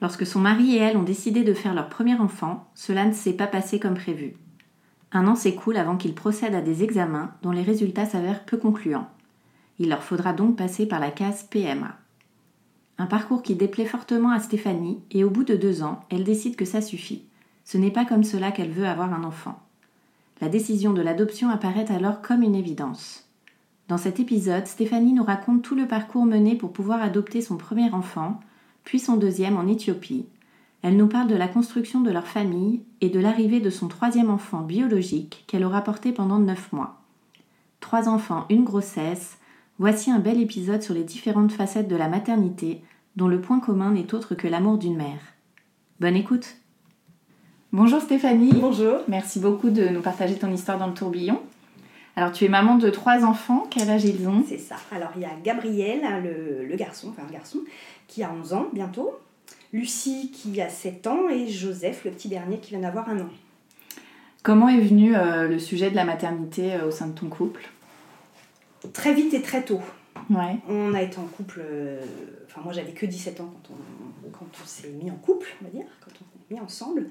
Lorsque son mari et elle ont décidé de faire leur premier enfant, cela ne s'est pas passé comme prévu. Un an s'écoule avant qu'ils procèdent à des examens dont les résultats s'avèrent peu concluants. Il leur faudra donc passer par la case PMA. Un parcours qui déplaît fortement à Stéphanie et au bout de deux ans, elle décide que ça suffit. Ce n'est pas comme cela qu'elle veut avoir un enfant. La décision de l'adoption apparaît alors comme une évidence. Dans cet épisode, Stéphanie nous raconte tout le parcours mené pour pouvoir adopter son premier enfant, puis son deuxième en Éthiopie. Elle nous parle de la construction de leur famille et de l'arrivée de son troisième enfant biologique qu'elle aura porté pendant neuf mois. Trois enfants, une grossesse, voici un bel épisode sur les différentes facettes de la maternité dont le point commun n'est autre que l'amour d'une mère. Bonne écoute Bonjour Stéphanie Bonjour. Merci beaucoup de nous partager ton histoire dans le tourbillon. Alors tu es maman de trois enfants, quel âge ils ont? C'est ça. Alors il y a Gabriel, le, le garçon, enfin un garçon, qui a 11 ans bientôt. Lucie qui a 7 ans et Joseph, le petit dernier, qui vient d'avoir un an. Comment est venu euh, le sujet de la maternité euh, au sein de ton couple? Très vite et très tôt. Ouais. On a été en couple, euh, enfin moi j'avais que 17 ans quand on, quand on s'est mis en couple, on va dire, quand on s'est mis ensemble.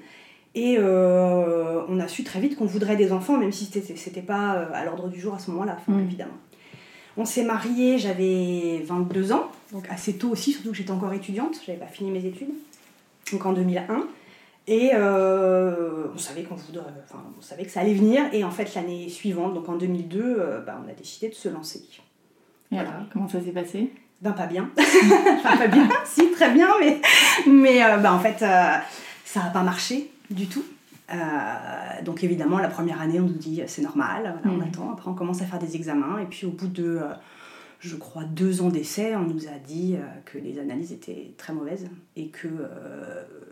Et euh, on a su très vite qu'on voudrait des enfants, même si c'était c'était pas euh, à l'ordre du jour à ce moment-là, enfin, Mm. évidemment. On s'est mariés, j'avais 22 ans, donc assez tôt aussi, surtout que j'étais encore étudiante, j'avais pas fini mes études, donc en 2001. Et euh, on savait qu'on voudrait, enfin, on savait que ça allait venir. Et en fait, l'année suivante, donc en 2002, euh, bah, on a décidé de se lancer. Et alors, comment ça s'est passé? Ben pas bien. enfin pas bien, si très bien, mais, mais ben, en fait ça n'a pas marché du tout. Euh, donc évidemment la première année on nous dit c'est normal, voilà, on Mhm. attend, après on commence à faire des examens et puis au bout de euh, je crois deux ans d'essai on nous a dit euh, que les analyses étaient très mauvaises et que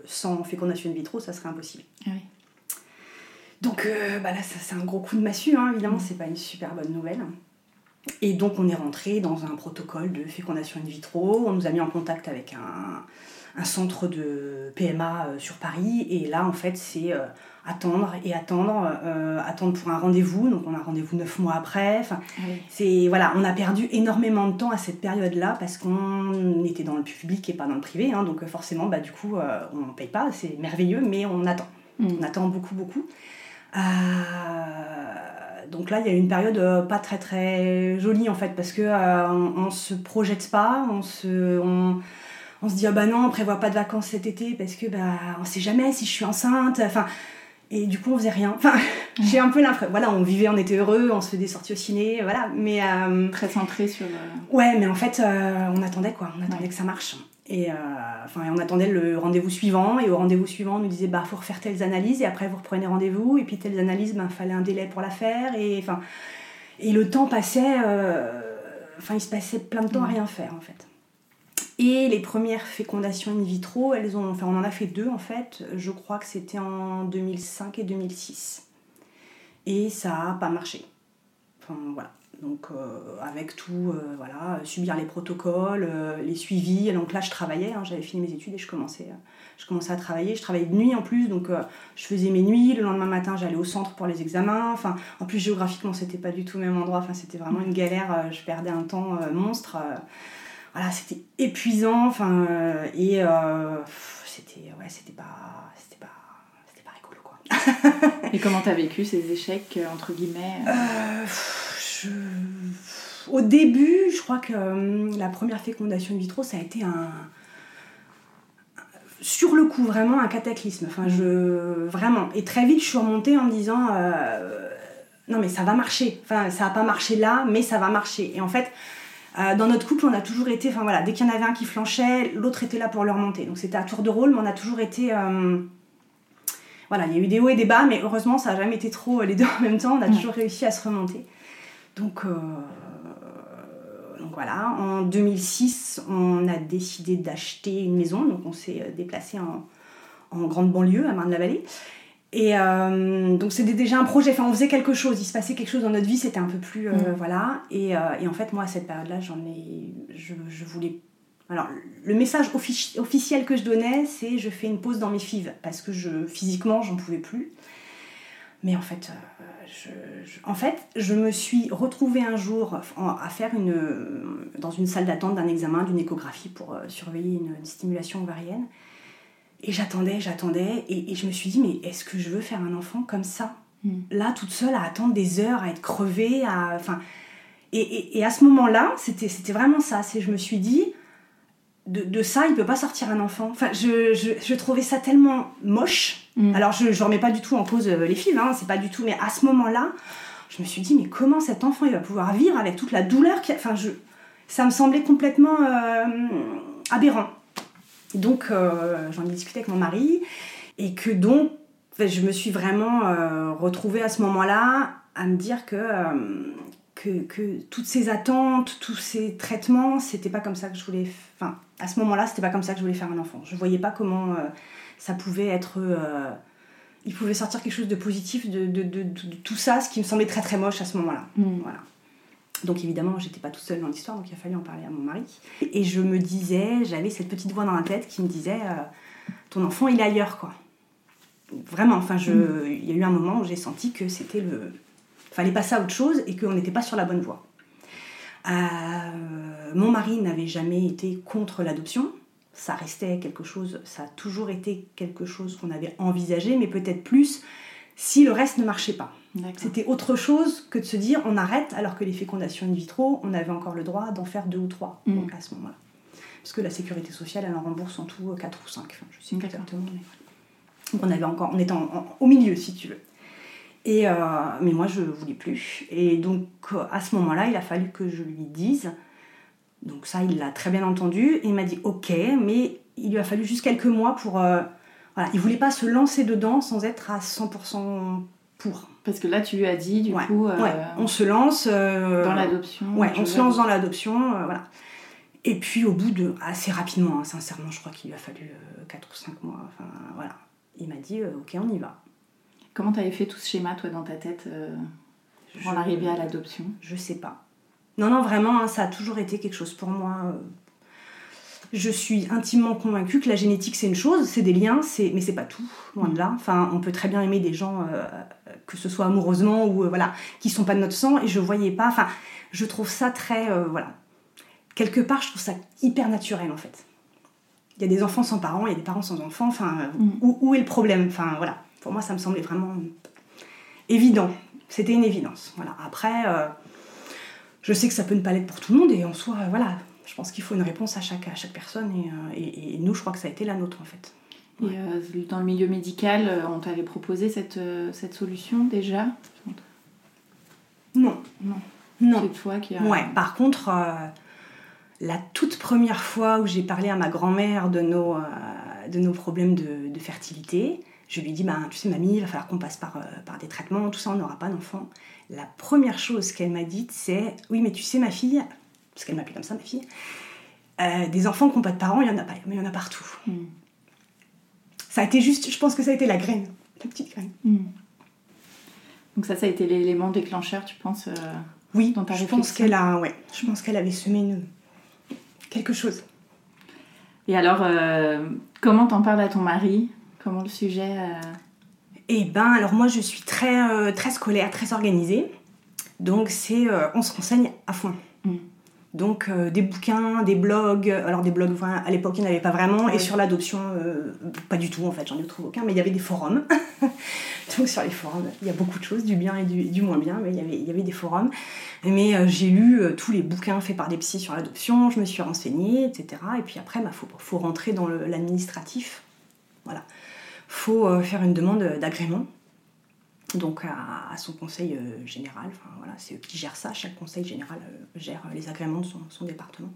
sans fécondation in vitro ça serait impossible. Ah oui. Donc bah là, ça, c'est un gros coup de massue, hein, évidemment, c'est pas une super bonne nouvelle. Et donc on est rentré dans un protocole de fécondation in vitro, on nous a mis en contact avec un, un centre de PMA euh, sur Paris, et là en fait c'est euh, attendre et attendre, euh, attendre pour un rendez-vous, donc on a un rendez-vous neuf mois après, enfin Ah oui. c'est voilà, on a perdu énormément de temps à cette période-là parce qu'on était dans le public et pas dans le privé, hein, donc forcément bah du coup euh, on paye pas, c'est merveilleux, mais on attend. Mm. On attend beaucoup, beaucoup. Euh, donc là, il y a eu une période pas très très jolie en fait, parce que on, on se projette pas, on se, on, on se dit ah bah non, on prévoit pas de vacances cet été parce que bah on sait jamais si je suis enceinte. Enfin, et du coup on faisait rien. Enfin, j'ai un peu l'impression. Voilà, on vivait, on était heureux, on se fait des sorties au ciné, voilà. Mais euh, Très centré sur. euh, Ouais, mais en fait, euh, on attendait quoi, on attendait Ouais. que ça marche. Et euh, enfin, on attendait le rendez-vous suivant, et au rendez-vous suivant, on nous disait, bah, faut refaire telles analyses, et après, vous reprenez rendez-vous, et puis telles analyses, ben, fallait un délai pour la faire, et enfin, et le temps passait, enfin, il se passait plein de temps à rien faire, en fait. Et les premières fécondations in vitro, elles ont, enfin, on en a fait deux, en fait, je crois que c'était en 2005 et 2006. Et ça a pas marché. Enfin, voilà. Donc, euh, avec tout, euh, voilà, subir les protocoles, euh, les suivis. Donc là, je travaillais, hein, j'avais fini mes études et je commençais, je commençais à travailler. Je travaillais de nuit en plus, donc je faisais mes nuits. Le lendemain matin, j'allais au centre pour les examens. Enfin, en plus, géographiquement, c'était pas du tout le même endroit. Enfin, c'était vraiment une galère. je perdais un temps monstre. Voilà, c'était épuisant. Enfin, euh, et euh, c'était, ouais, c'était pas, c'était pas, c'était pas rigolo, quoi. Et comment t'as vécu ces échecs, euh, entre guillemets euh, je... Au début, je crois que euh, la première fécondation in vitro, ça a été un. Sur le coup, vraiment un cataclysme. Enfin, je. Vraiment. Et très vite, je suis remontée en me disant. non, mais ça va marcher. Enfin, ça va pas marcher là, mais ça va marcher. Et en fait. Euh, dans notre couple, on a toujours été, enfin voilà, dès qu'il y en avait un qui flanchait, l'autre était là pour le remonter. Donc c'était à tour de rôle, mais on a toujours été, euh, voilà, il y a eu des hauts et des bas, mais heureusement, ça n'a jamais été trop euh, les deux en même temps. On a Ouais. toujours réussi à se remonter. Donc, euh, donc voilà, en 2006, on a décidé d'acheter une maison. Donc on s'est déplacé en, en grande banlieue, à Marne-la-Vallée. Et euh, donc c'était déjà un projet, enfin on faisait quelque chose, il se passait quelque chose dans notre vie, c'était un peu plus... euh, Mhm. Voilà. Et, euh, et en fait, moi, à cette période-là, j'en ai... Je, je voulais... Alors, le message offici- officiel que je donnais, c'est je fais une pause dans mes fives, parce que je, physiquement, j'en pouvais plus. Mais en fait, je, je- en fait, je me suis retrouvée un jour en- à faire une, dans une salle d'attente d'un examen, d'une échographie pour surveiller une, une stimulation ovarienne. Et j'attendais, j'attendais, et, et je me suis dit, mais est-ce que je veux faire un enfant comme ça? Mm. Là, toute seule, à attendre des heures, à être crevée, à... Enfin, et, et- et à ce moment-là, c'était c'était vraiment ça. C'est je me suis dit, de, de ça, il peut pas sortir un enfant. Enfin, je, je, je trouvais ça tellement moche. Mm. Alors, je ne remets pas du tout en cause euh, les filles, hein, c'est pas du tout. Mais à ce moment-là, je me suis dit, mais comment cet enfant il va pouvoir vivre avec toute la douleur qu'il a? Enfin, je, ça me semblait complètement euh, aberrant. Donc, euh, j'en ai discuté avec mon mari, et que donc, je me suis vraiment euh, retrouvée à ce moment-là à me dire que, euh, que, que toutes ces attentes, tous ces traitements, c'était pas comme ça que je voulais. Enfin, à ce moment-là, c'était pas comme ça que je voulais faire un enfant. Je voyais pas comment ça pouvait être. il pouvait sortir quelque chose de positif de, de, de- de- de tout ça, ce qui me semblait très très moche à ce moment-là. Mm. Voilà. Donc évidemment, j'étais pas toute seule dans l'histoire, donc il a fallu en parler à mon mari. Et je me disais, j'avais cette petite voix dans la tête qui me disait, euh, ton enfant il est ailleurs quoi. Vraiment, enfin, il y a eu un moment où j'ai senti que c'était le, fallait passer à autre chose et qu'on n'était pas sur la bonne voie. Euh, mon mari n'avait jamais été contre l'adoption. Ça restait quelque chose, ça a toujours été quelque chose qu'on avait envisagé, mais peut-être plus si le reste ne marchait pas. C'était autre chose que de se dire on arrête alors que les fécondations in vitro, on avait encore le droit d'en faire deux ou trois Mm. donc à ce moment-là. Parce que la sécurité sociale, elle en rembourse en tout 4 ou 5. Enfin, je sais plus exactement. Mais... Donc on, avait encore, on était en- en- au milieu, si tu veux. Et, euh, mais moi, je voulais plus. Et donc, euh, à ce moment-là, il a fallu que je lui dise. Donc ça, il l'a très bien entendu. Et il m'a dit OK, mais il lui a fallu juste quelques mois pour... euh, voilà, il voulait pas se lancer dedans sans être à 100% pour. Parce que là, tu lui as dit, du Ouais, coup, euh, Ouais, on se lance... euh, dans l'adoption. Ouais, on se lance dans l'adoption, euh, voilà. Et puis au bout de, assez rapidement, hein, sincèrement, je crois qu'il lui a fallu 4 ou 5 mois, enfin voilà. Il m'a dit, ok, on y va. Comment t'avais fait tout ce schéma, toi, dans ta tête, pour en arriver à l'adoption? Je sais pas. Non, non, vraiment, hein, ça a toujours été quelque chose pour moi. Je suis intimement convaincue que la génétique c'est une chose, c'est des liens, c'est mais c'est pas tout, loin de là. Enfin, on peut très bien aimer des gens, euh, que ce soit amoureusement ou euh, voilà, qui sont pas de notre sang, et je voyais pas. Enfin, je trouve ça très euh, voilà. Quelque part, je trouve ça hyper naturel en fait. Il y a des enfants sans parents, il y a des parents sans enfants. Enfin, Mm. où, où est le problème? Enfin voilà. Pour moi, ça me semblait vraiment évident. C'était une évidence. Voilà. Après. je sais que ça peut ne pas l'être pour tout le monde et en soi, voilà, je pense qu'il faut une réponse à chaque, à chaque personne et, euh, et- et nous, je crois que ça a été la nôtre en fait. Et euh, dans le milieu médical, euh, on t'avait proposé cette, cette solution déjà? Non, Non. non. Cette fois qui a... Ouais, par contre, euh, la toute première fois où j'ai parlé à ma grand-mère de nos, euh, de nos problèmes de, de fertilité, je lui ai dit, ben, tu sais mamie, il va falloir qu'on passe par, par des traitements, tout ça, on n'aura pas d'enfant. La première chose qu'elle m'a dite, c'est, oui, mais tu sais ma fille, parce qu'elle m'appelait comme ça ma fille, euh, des enfants qui n'ont pas de parents, il y en a pas, mais il y en a partout. Mm. Ça a été juste, je pense que ça a été la graine, la petite graine. Mm. Donc ça, ça a été l'élément déclencheur, tu penses euh, Oui, Dans ta je pense qu'elle a, ouais, je pense qu'elle avait semé une- quelque chose. Et alors, euh, comment t'en parles à ton mari? Comment le sujet Eh ben, alors moi, je suis très, très scolaire, très organisée. Donc, c'est, on se renseigne à fond. Mm. Donc euh, des bouquins, des blogs, alors des blogs, enfin, à l'époque il n'y en avait pas vraiment, et sur l'adoption, euh, pas du tout en fait, j'en ai trouvé aucun, mais il y avait des forums. Donc sur les forums, il y a beaucoup de choses, du bien et du, moins bien, mais il y avait, il y avait des forums. Mais euh, j'ai lu tous les bouquins faits par des psys sur l'adoption, je me suis renseignée, etc. Et puis après, il bah, faut, faut, rentrer dans l'administratif. Voilà. faut faire une demande d'agrément donc à, son conseil euh, général. Voilà, c'est eux qui gèrent ça. Chaque conseil général euh, gère les agréments de son, département.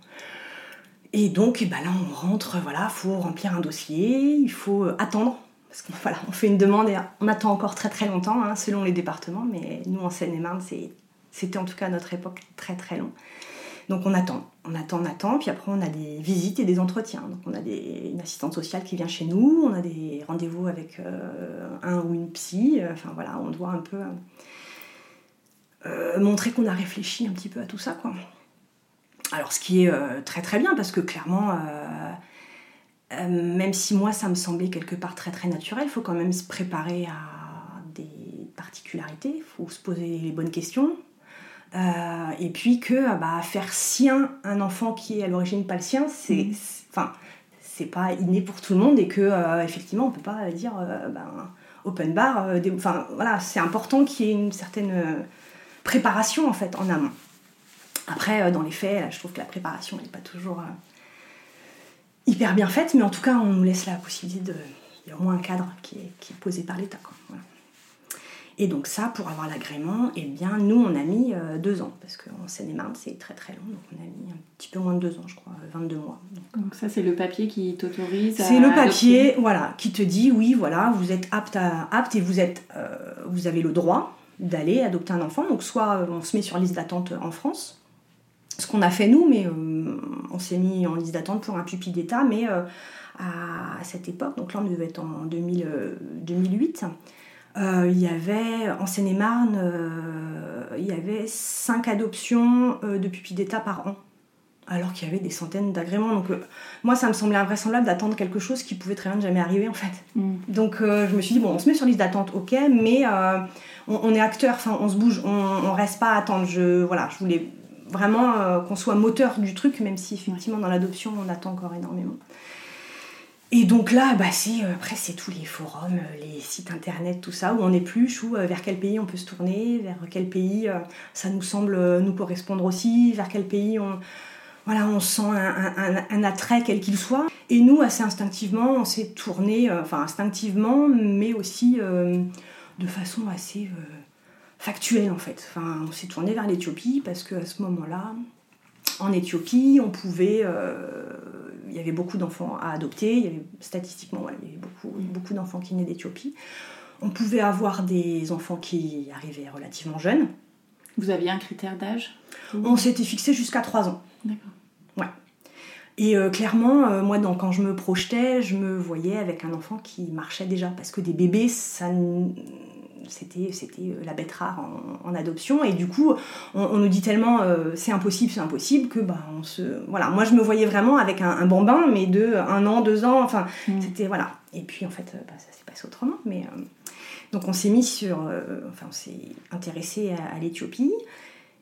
Et donc, eh ben là, on rentre, voilà, faut remplir un dossier, il faut euh, attendre. Parce qu'on fait une demande et on attend encore très très longtemps, hein, selon les départements. Mais nous, en Seine-et-Marne, c'était en tout cas à notre époque très très long. Donc on attend, on attend, on attend, puis après on a des visites et des entretiens. Donc on a une assistante sociale qui vient chez nous, on a des rendez-vous avec euh, un ou une psy, euh, enfin voilà, on doit un peu euh, montrer qu'on a réfléchi un petit peu à tout ça, quoi. Alors ce qui est très très bien, parce que clairement, même si moi ça me semblait quelque part très très naturel, il faut quand même se préparer à des particularités, il faut se poser les bonnes questions, euh, et puis que euh, bah, faire sien un enfant qui est à l'origine pas le sien, c'est mm. enfin c'est pas inné pour tout le monde et que euh, effectivement on peut pas dire ben, open bar. enfin voilà, c'est important qu'il y ait une certaine préparation en fait en amont. Après dans les faits, je trouve que la préparation n'est pas toujours hyper bien faite, mais en tout cas on nous laisse la possibilité de il y a au moins un cadre qui est, qui est posé par l'État. Et donc ça, pour avoir l'agrément, eh bien, nous, on a mis euh, deux ans, parce qu'en Seine-et-Marne, c'est très très long, donc on a mis un petit peu moins de deux ans, je crois, 22 mois. Donc, ça, c'est le papier qui t'autorise C'est le papier, voilà, qui te dit, oui, voilà, vous êtes apte, à, apte et vous, êtes, euh, vous avez le droit d'aller adopter un enfant. Donc soit euh, on se met sur liste d'attente en France, ce qu'on a fait nous, mais on s'est mis en liste d'attente pour un pupille d'État, mais à cette époque, donc là on devait être en 2000, 2008, euh, il y avait, en Seine-et-Marne, euh, il y avait 5 adoptions euh, de pupilles d'État par an, alors qu'il y avait des centaines d'agréments. Donc moi, ça me semblait invraisemblable d'attendre quelque chose qui pouvait très bien ne jamais arriver, en fait. Mm. Donc je me suis dit, bon, on se met sur liste d'attente, ok, mais on, est acteur, enfin, on se bouge, on, on reste pas à attendre. Je, voilà, je voulais vraiment qu'on soit moteur du truc, même si effectivement dans l'adoption, on attend encore énormément. Et donc là, bah c'est, euh, après, c'est tous les forums, euh, les sites internet, tout ça, où on épluche, euh, vers quel pays on peut se tourner, vers quel pays ça nous semble nous correspondre aussi, vers quel pays on, voilà, on sent un, attrait quel qu'il soit. Et nous, assez instinctivement, on s'est tourné, enfin instinctivement, mais aussi de façon assez factuelle en fait. Enfin, on s'est tourné vers l'Éthiopie parce qu'à ce moment-là, en Éthiopie, on pouvait il y avait beaucoup d'enfants à adopter, il y avait, statistiquement, il y avait beaucoup, beaucoup d'enfants qui venaient d'Éthiopie. On pouvait avoir des enfants qui arrivaient relativement jeunes. Vous aviez un critère d'âge On s'était fixé jusqu'à 3 ans. D'accord. Ouais. Et euh, clairement, euh, moi, quand je me projetais, je me voyais avec un enfant qui marchait déjà. Parce que des bébés, ça c'était c'était euh, la bête rare en, adoption. Et du coup on, nous dit tellement euh, c'est impossible c'est impossible que bah on se voilà. Moi je me voyais vraiment avec un, bambin mais de un an deux ans enfin mm. c'était voilà. Et puis en fait bah, ça s'est passé autrement. Mais euh, donc on s'est mis sur enfin on s'est intéressé à, l'Éthiopie.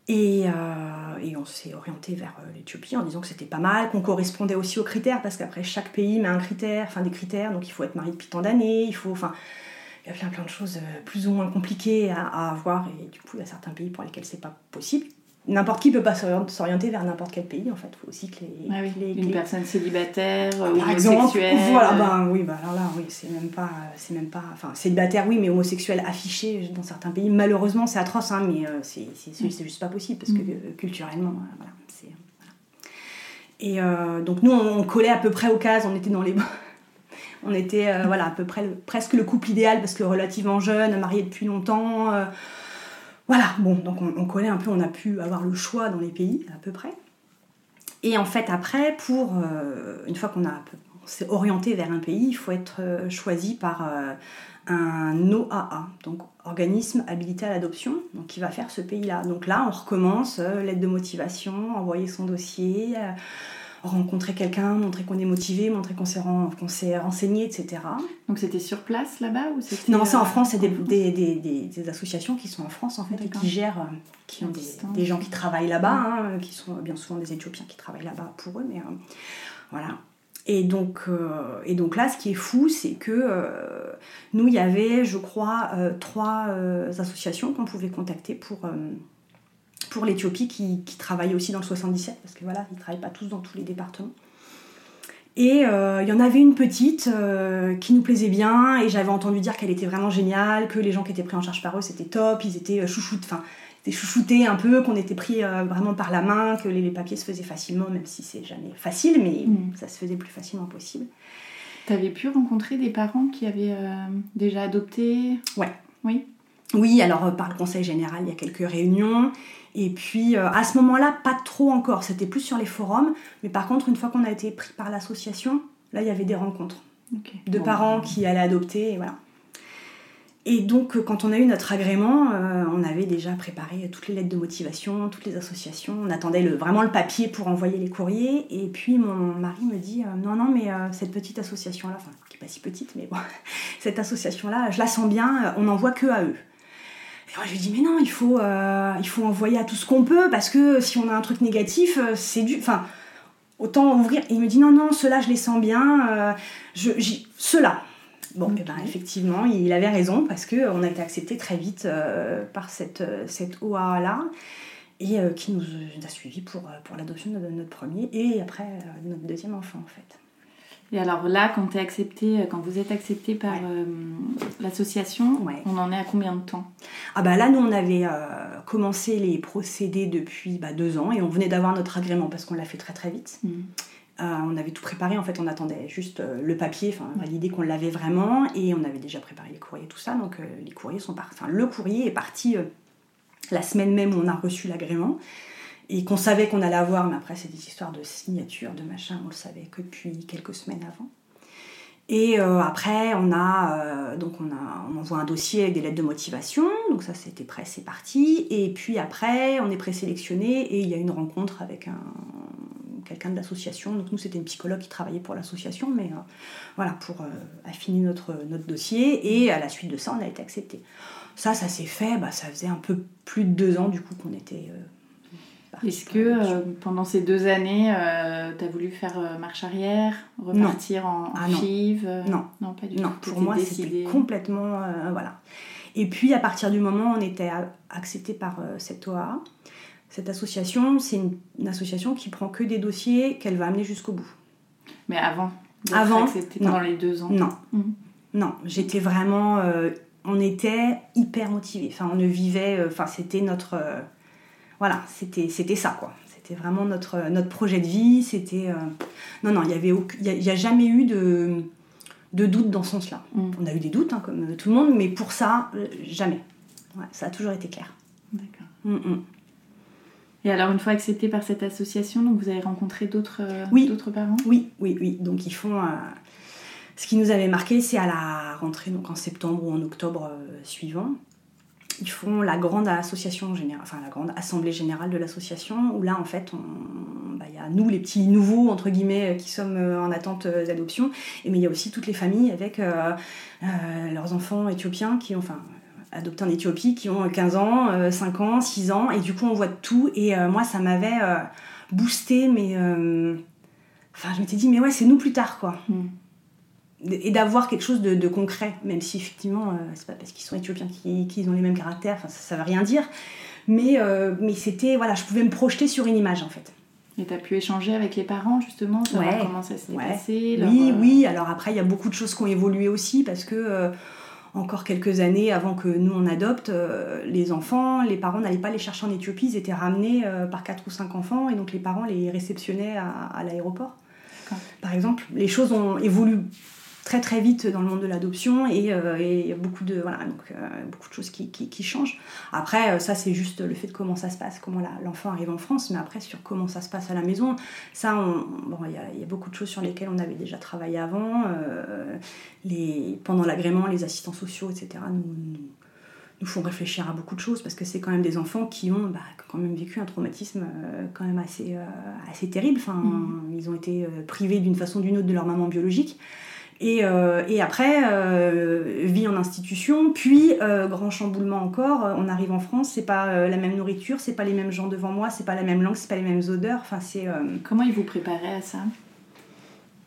Et, et, on s'est orienté vers l'Éthiopie en disant que c'était pas mal, qu'on correspondait aussi aux critères, parce qu'après chaque pays met un critère, enfin des critères, donc il faut être marié depuis tant d'années, il faut, enfin, il y a plein, plein de choses euh, plus ou moins compliquées à, avoir et du coup il y a certains pays pour lesquels c'est pas possible. N'importe qui peut pas s'orienter vers n'importe quel pays en fait. Il faut aussi que les, ah une personne célibataire ou homosexuelle. voilà, ben oui, bah alors là, oui, c'est même pas, c'est même pas, enfin célibataire, oui, mais homosexuel affiché dans certains pays. Malheureusement, c'est atroce, hein, mais euh, c'est, c'est, juste pas possible parce que mm. euh, culturellement, voilà, c'est. Et donc nous, on, on, collait à peu près aux cases, on était dans les on était euh, voilà, à peu près presque le couple idéal parce que relativement jeune, marié depuis longtemps. Euh, voilà, bon, donc on, connaît un peu, on a pu avoir le choix dans les pays à peu près. Et en fait, après, pour euh, une fois qu'on a s'est orienté vers un pays, il faut être choisi par un OAA, donc organisme habilité à l'adoption, qui va faire ce pays-là. Donc là, on recommence l'aide de motivation, envoyer son dossier rencontrer quelqu'un, montrer qu'on est motivé, montrer qu'on s'est, ren- s'est renseigné, etc. Donc c'était sur place là-bas ou c'était Non, c'est en euh, France, c'est des, des, des- associations qui sont en France en fait et qui gèrent, euh, qui ont des, gens qui travaillent là-bas, hein, qui sont bien souvent des Éthiopiens qui travaillent là-bas pour eux, mais euh, voilà. Et donc, euh, et donc là, ce qui est fou, c'est que euh, nous, il y avait, je crois, euh, trois euh, associations qu'on pouvait contacter pour, euh, pour l'Éthiopie qui, qui travaillaient aussi dans le 77, parce que voilà, ils ne travaillent pas tous dans tous les départements. Et euh, il y en avait une petite euh, qui nous plaisait bien, et j'avais entendu dire qu'elle était vraiment géniale, que les gens qui étaient pris en charge par eux, c'était top, ils étaient euh, chouchoutes, enfin, chouchoutés un peu, qu'on était pris euh, vraiment par la main, que les, les papiers se faisaient facilement, même si c'est jamais facile, mais Mm. ça se faisait plus facilement possible. T'avais pu rencontrer des parents qui avaient déjà adopté? Ouais. Oui. Oui, alors par le conseil général, il y a quelques réunions. Et puis euh, à ce moment-là, pas trop encore. C'était plus sur les forums. Mais par contre, une fois qu'on a été pris par l'association, là, il y avait des rencontres de Bon, parents qui allaient adopter. Et voilà. Et donc, euh, quand on a eu notre agrément, euh, on avait déjà préparé toutes les lettres de motivation, toutes les associations. On attendait le, vraiment le papier pour envoyer les courriers. Et puis, mon mari me dit euh, Non, non, mais euh, cette petite association-là, enfin, qui n'est pas si petite, mais bon, cette association-là, je la sens bien, on n'envoie que à eux. Et moi, je lui dis Mais non, il faut, euh, il faut envoyer à tout ce qu'on peut, parce que si on a un truc négatif, euh, c'est du. Enfin, autant ouvrir. Et il me dit Non, non, ceux-là, je les sens bien. euh, je, ceux-là. Bon, et ben, effectivement, il avait raison parce qu'on a été accepté très vite euh, par cette, euh, cette OAA-là et euh, qui nous a suivis pour, euh, pour l'adoption de notre premier et après euh, notre deuxième enfant en fait. Et alors là, quand, accepté, quand vous êtes accepté par Ouais. euh, l'association, Ouais. on en est à combien de temps? Ah bah là, nous, on avait euh, commencé les procédés depuis bah, deux ans et on venait d'avoir notre agrément parce qu'on l'a fait très très vite. Euh, on avait tout préparé, en fait, on attendait juste euh, le papier, enfin, valider qu'on l'avait vraiment, et on avait déjà préparé les courriers, tout ça. Donc, euh, les courriers sont partis. Enfin, le courrier est parti euh, la semaine même où on a reçu l'agrément, et qu'on savait qu'on allait avoir, mais après, c'est des histoires de signature, de machin, on le savait que depuis quelques semaines avant. Et euh, après, on a euh, donc on a on envoie un dossier avec des lettres de motivation, donc ça c'était prêt, c'est parti. Et puis après, on est présélectionné et il y a une rencontre avec un quelqu'un de l'association. Donc nous c'était une psychologue qui travaillait pour l'association, mais euh, voilà pour affiner notre notre dossier. Et à la suite de ça, on a été accepté. Ça, ça s'est fait. Bah, ça faisait un peu plus de deux ans du coup qu'on était. Euh, Est-ce que euh, pendant ces deux années, tu as voulu faire euh, marche arrière, repartir en, en Ah non. FIV euh, Non. Non, pas du Non, tout. pour moi, c'était complètement. euh, voilà. Et puis, à partir du moment où on était accepté par euh, cette OAA, cette association, c'est une, une association qui prend que des dossiers qu'elle va amener jusqu'au bout. Mais avant Avant, acceptée non. pendant les deux ans Non, Mhm. non, j'étais vraiment. euh, on était hyper motivés. Enfin, on ne vivait. euh, Enfin, c'était notre. Voilà, c'était c'était ça, quoi. C'était vraiment notre, notre projet de vie. C'était. euh, non, non, il n'y avait aucun- y a, il y a jamais eu de, de doute dans ce sens-là. Mhm. On a eu des doutes, hein, comme tout le monde, mais pour ça, euh, jamais. Ouais, ça a toujours été clair. D'accord. Mm, mm. Et alors, une fois accepté par cette association, donc vous avez rencontré d'autres euh, Oui. parents? Oui, oui, oui. Donc ils font. euh, ce qui nous avait marqué, c'est à la rentrée, donc en septembre ou en octobre suivant. Ils font la grande association générale, enfin la grande assemblée générale de l'association, où là en fait, bah, il y a nous les petits nouveaux entre guillemets euh, qui sommes euh, en attente euh, d'adoption, mais il y a aussi toutes les familles avec leurs enfants éthiopiens qui ont, enfin adoptés en Éthiopie, qui ont 15 ans, euh, 5 ans, 6 ans, et du coup on voit tout, et moi ça m'avait boosté, mais enfin je m'étais dit mais ouais c'est nous plus tard quoi Mm. Et d'avoir quelque chose de, de concret, même si effectivement, euh, c'est pas parce qu'ils sont éthiopiens qu'ils ont les mêmes caractères, enfin, ça, ça veut rien dire. Mais, euh, mais c'était, voilà, je pouvais me projeter sur une image en fait. Et tu as pu échanger avec les parents, justement, savoir Ouais. comment ça Ouais. passé leur, Oui, euh, oui, alors après, il y a beaucoup de choses qui ont évolué aussi parce que. euh, encore quelques années avant que nous on adopte, les enfants, les parents n'allaient pas les chercher en Éthiopie, ils étaient ramenés par quatre ou cinq enfants et donc les parents les réceptionnaient à, à l'aéroport. Par exemple, les choses ont évolué très très vite dans le monde de l'adoption et euh, et il y a beaucoup de voilà donc euh, beaucoup de choses qui, qui, qui changent. Après euh, ça c'est juste le fait de comment ça se passe, comment l'enfant arrive en France, mais après sur comment ça se passe à la maison, ça on- bon il y, a- il y a beaucoup de choses sur lesquelles on avait déjà travaillé avant. euh, les pendant l'agrément, les assistants sociaux etc. nous, nous, font réfléchir à beaucoup de choses parce que c'est quand même des enfants qui ont bah, quand même vécu un traumatisme quand même assez, assez terrible. Enfin, Mm. Ils ont été privés d'une façon ou d'une autre de leur maman biologique. Et, euh, et après, euh, vie en institution, puis euh, grand chamboulement encore. On arrive en France, c'est pas la même nourriture, c'est pas les mêmes gens devant moi, c'est pas la même langue, c'est pas les mêmes odeurs. Enfin, c'est. Comment ils vous préparaient à ça?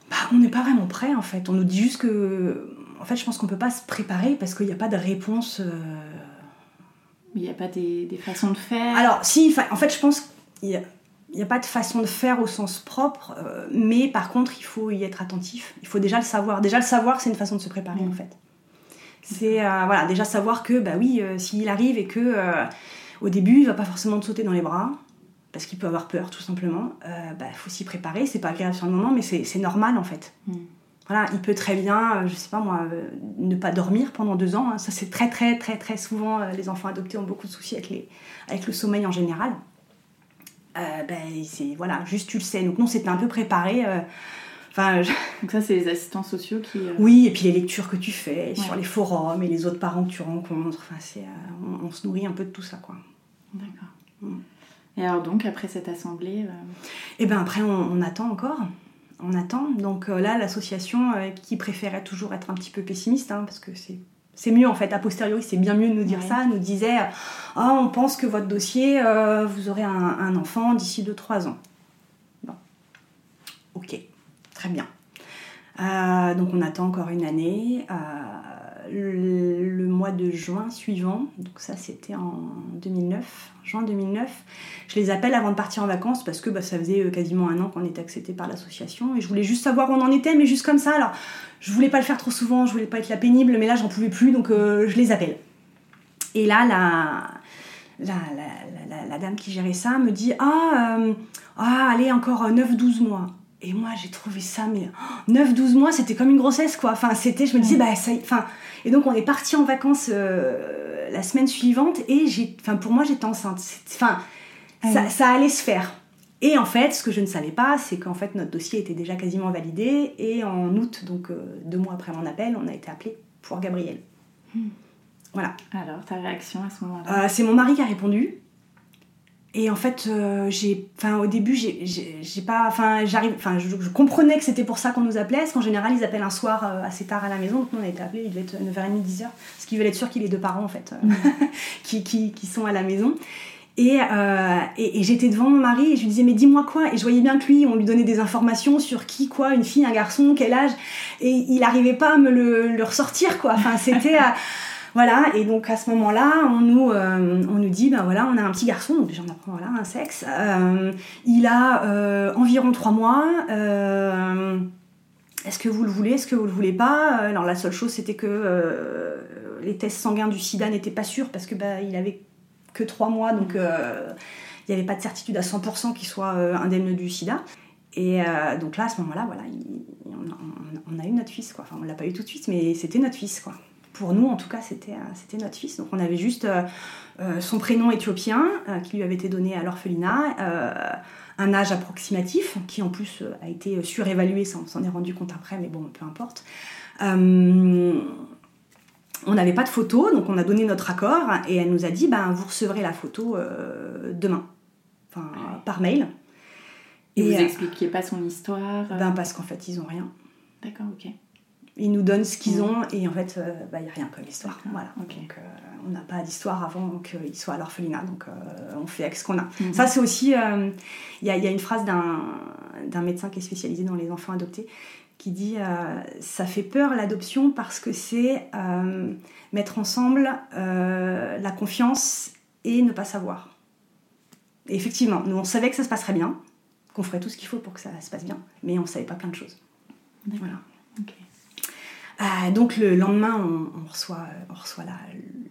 Bah, on n'est pas vraiment prêt en fait. On nous dit juste que. En fait, je pense qu'on peut pas se préparer parce qu'il n'y a pas de réponse. Il n'y a pas des, des façons de faire? Alors, si, en fait, je pense n'y a, il y a pas de façon de faire au sens propre, euh, mais par contre, il faut y être attentif. Il faut déjà le savoir. Déjà, le savoir, c'est une façon de se préparer, Mm. en fait. C'est euh, voilà, déjà savoir que, bah oui, euh, s'il arrive et que au début, il va pas forcément te sauter dans les bras, parce qu'il peut avoir peur, tout simplement, il bah, faut s'y préparer. C'est pas agréable sur le moment, mais c'est normal, en fait. Mm. Voilà, il peut très bien, je sais pas moi, ne pas dormir pendant deux ans. hein. Ça, c'est très, très, très, très souvent, les enfants adoptés ont beaucoup de soucis avec, les, avec le sommeil en général. Euh, ben, c'est voilà, juste tu le sais. Donc, non, c'était un peu préparé. euh, Enfin, je- Donc ça, c'est les assistants sociaux qui... euh, oui, et puis les lectures que tu fais sur les forums et les autres parents que tu rencontres. Enfin, c'est, euh, on, on se nourrit un peu de tout ça, quoi. D'accord. Mm. Et alors donc, après cette assemblée... euh, Et ben après, on, on attend encore. On attend. Donc là, l'association qui préférait toujours être un petit peu pessimiste, hein, parce que c'est. C'est mieux en fait, a posteriori, c'est bien mieux de nous dire Ouais. ça, nous disait Ah, on pense que votre dossier, euh, vous aurez un, un enfant d'ici 2-3 ans. Bon. Ok, très bien. Euh, donc on attend encore une année. Euh, le, mois de juin suivant, donc ça c'était en 2009, juin 2009, je les appelle avant de partir en vacances parce que bah, ça faisait euh, quasiment un an qu'on était accepté par l'association et je voulais juste savoir où on en était, mais juste comme ça. Alors je voulais pas le faire trop souvent, je voulais pas être la pénible, mais là j'en pouvais plus donc euh, je les appelle. Et là, la, la, la, dame qui gérait ça me dit Ah, euh, ah allez, encore euh, 9-12 mois. Et moi, j'ai trouvé ça, mais oh, 9-12 mois, c'était comme une grossesse, quoi. Enfin, c'était, je me disais, bah, ça y- Enfin, et donc, on est parti en vacances euh, la semaine suivante, et j'ai, enfin, pour moi, j'étais enceinte. Enfin, Ah ça, oui. ça allait se faire. Et en fait, ce que je ne savais pas, c'est qu'en fait, notre dossier était déjà quasiment validé, et en août, donc euh, deux mois après mon appel, on a été appelé pour Gabriel. Voilà. Alors, ta réaction à ce moment-là? Euh, c'est mon mari qui a répondu. Et en fait, euh, j'ai, enfin, au début, j'ai, j'ai, pas, enfin, j'arrive, enfin, je, je comprenais que c'était pour ça qu'on nous appelait, parce qu'en général, ils appellent un soir euh, assez tard à la maison. Donc nous, on a été appelés, il devait être 9h30, 10h, parce qu'ils veulent être sûrs qu'il ait deux parents en fait, euh, qui, qui, qui sont à la maison. Et, et, et j'étais devant mon mari et je lui disais mais dis-moi quoi? Et je voyais bien que lui on lui donnait des informations sur qui quoi une fille un garçon quel âge et il n'arrivait pas à me le, le ressortir quoi enfin c'était voilà, et donc à ce moment-là, on nous, euh, on nous dit, ben voilà, on a un petit garçon, donc déjà on apprend voilà, un sexe. Euh, il a euh, environ trois mois. est-ce que vous le voulez Est-ce que vous le voulez pas? Alors la seule chose, c'était que les tests sanguins du sida n'étaient pas sûrs parce que bah, il avait que trois mois, donc il n'y avait pas de certitude à 100% qu'il soit indemne du sida. Et donc là, à ce moment-là, voilà, il- on, on- on a eu notre fils, quoi. Enfin, on l'a pas eu tout de suite, mais c'était notre fils, quoi. Pour nous, en tout cas, c'était euh, c'était notre fils. Donc on avait juste euh, euh, son prénom éthiopien euh, qui lui avait été donné à l'orphelinat, euh, un âge approximatif qui en plus a été surévalué, ça on s'en est rendu compte après, mais bon, peu importe. On n'avait pas de photo, donc on a donné notre accord et elle nous a dit ben, vous recevrez la photo demain, enfin par mail. Et vous expliquiez pas son histoire ben, parce qu'en fait ils ont rien. D'accord, ok. Ils nous donnent ce qu'ils Mhm. ont et en fait euh, il n'y a rien comme histoire. Voilà. Donc euh, on n'a pas d'histoire avant qu'il soit à l'orphelinat, donc euh, on fait avec ce qu'on a. Mhm. Ça, c'est aussi. euh, Il y, a, il y a une phrase d'un médecin qui est spécialisé dans les enfants adoptés qui dit euh, Ça fait peur l'adoption parce que c'est euh, mettre ensemble euh, la confiance et ne pas savoir. Et effectivement, nous on savait que ça se passerait bien, qu'on ferait tout ce qu'il faut pour que ça se passe bien, mais on savait pas plein de choses. Voilà. Ok. Euh, donc le lendemain, on, on reçoit, on reçoit la,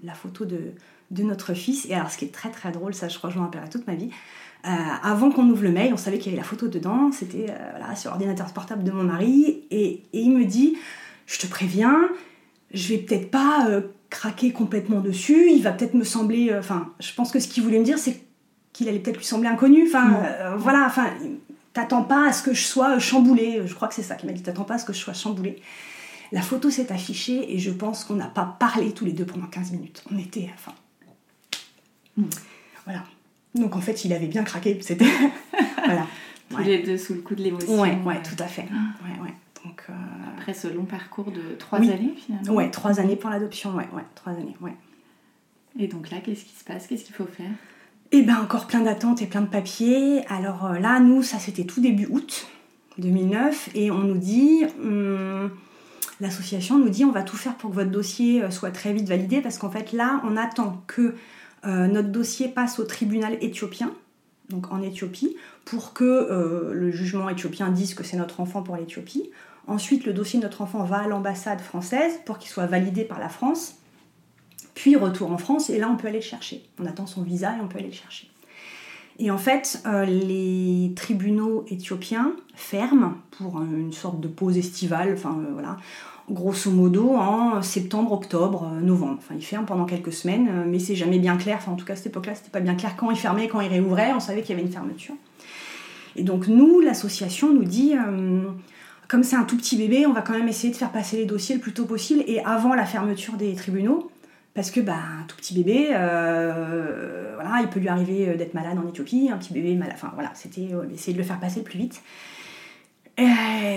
la photo de, de notre fils. Et alors ce qui est très très drôle, ça je crois que je m'en rappellerai toute ma vie, euh, avant qu'on ouvre le mail, on savait qu'il y avait la photo dedans, c'était euh, voilà, sur l'ordinateur portable de mon mari. Et, et il me dit, je te préviens, je vais peut-être pas euh, craquer complètement dessus, il va peut-être me sembler... Enfin, je pense que ce qu'il voulait me dire, c'est qu'il allait peut-être lui sembler inconnu. Enfin, Mm. euh, voilà, enfin... T'attends pas à ce que je sois chamboulée. Je crois que c'est ça qu'il m'a dit. T'attends pas à ce que je sois chamboulée. La photo s'est affichée et je pense qu'on n'a pas parlé tous les deux pendant 15 minutes. On était. Enfin. Mm. Voilà. Donc en fait, il avait bien craqué. C'était. voilà. Tous Ouais. les deux sous le coup de l'émotion. Ouais, ouais, tout à fait. Ouais, ouais. Donc. euh, Après ce long parcours de trois Oui. années finalement. Ouais, trois années pour l'adoption, ouais, ouais, trois années, ouais. Et donc là, qu'est-ce qui se passe? Qu'est-ce qu'il faut faire? Et ben encore plein d'attentes et plein de papiers. Alors euh, là, nous, ça c'était tout début août 2009 et on nous dit, hum, l'association nous dit, on va tout faire pour que votre dossier euh, soit très vite validé parce qu'en fait là, on attend que euh, notre dossier passe au tribunal éthiopien, donc en Éthiopie, pour que euh, le jugement éthiopien dise que c'est notre enfant pour l'Éthiopie. Ensuite, le dossier de notre enfant va à l'ambassade française pour qu'il soit validé par la France. Puis retour en France, et là on peut aller le chercher. On attend son visa et on peut aller le chercher. Et en fait, euh, les tribunaux éthiopiens ferment pour une sorte de pause estivale, enfin euh, voilà, grosso modo en septembre, octobre, euh, novembre. Enfin, ils ferment pendant quelques semaines, mais c'est jamais bien clair. Enfin, en tout cas, à cette époque-là, c'était pas bien clair quand ils fermaient, quand ils réouvraient. On savait qu'il y avait une fermeture. Et donc, nous, l'association nous dit. comme c'est un tout petit bébé, on va quand même essayer de faire passer les dossiers le plus tôt possible et avant la fermeture des tribunaux, parce que bah, tout petit bébé, euh, voilà, il peut lui arriver euh, d'être malade en Éthiopie, un petit bébé malade, enfin voilà, c'était euh, essayer de le faire passer le plus vite.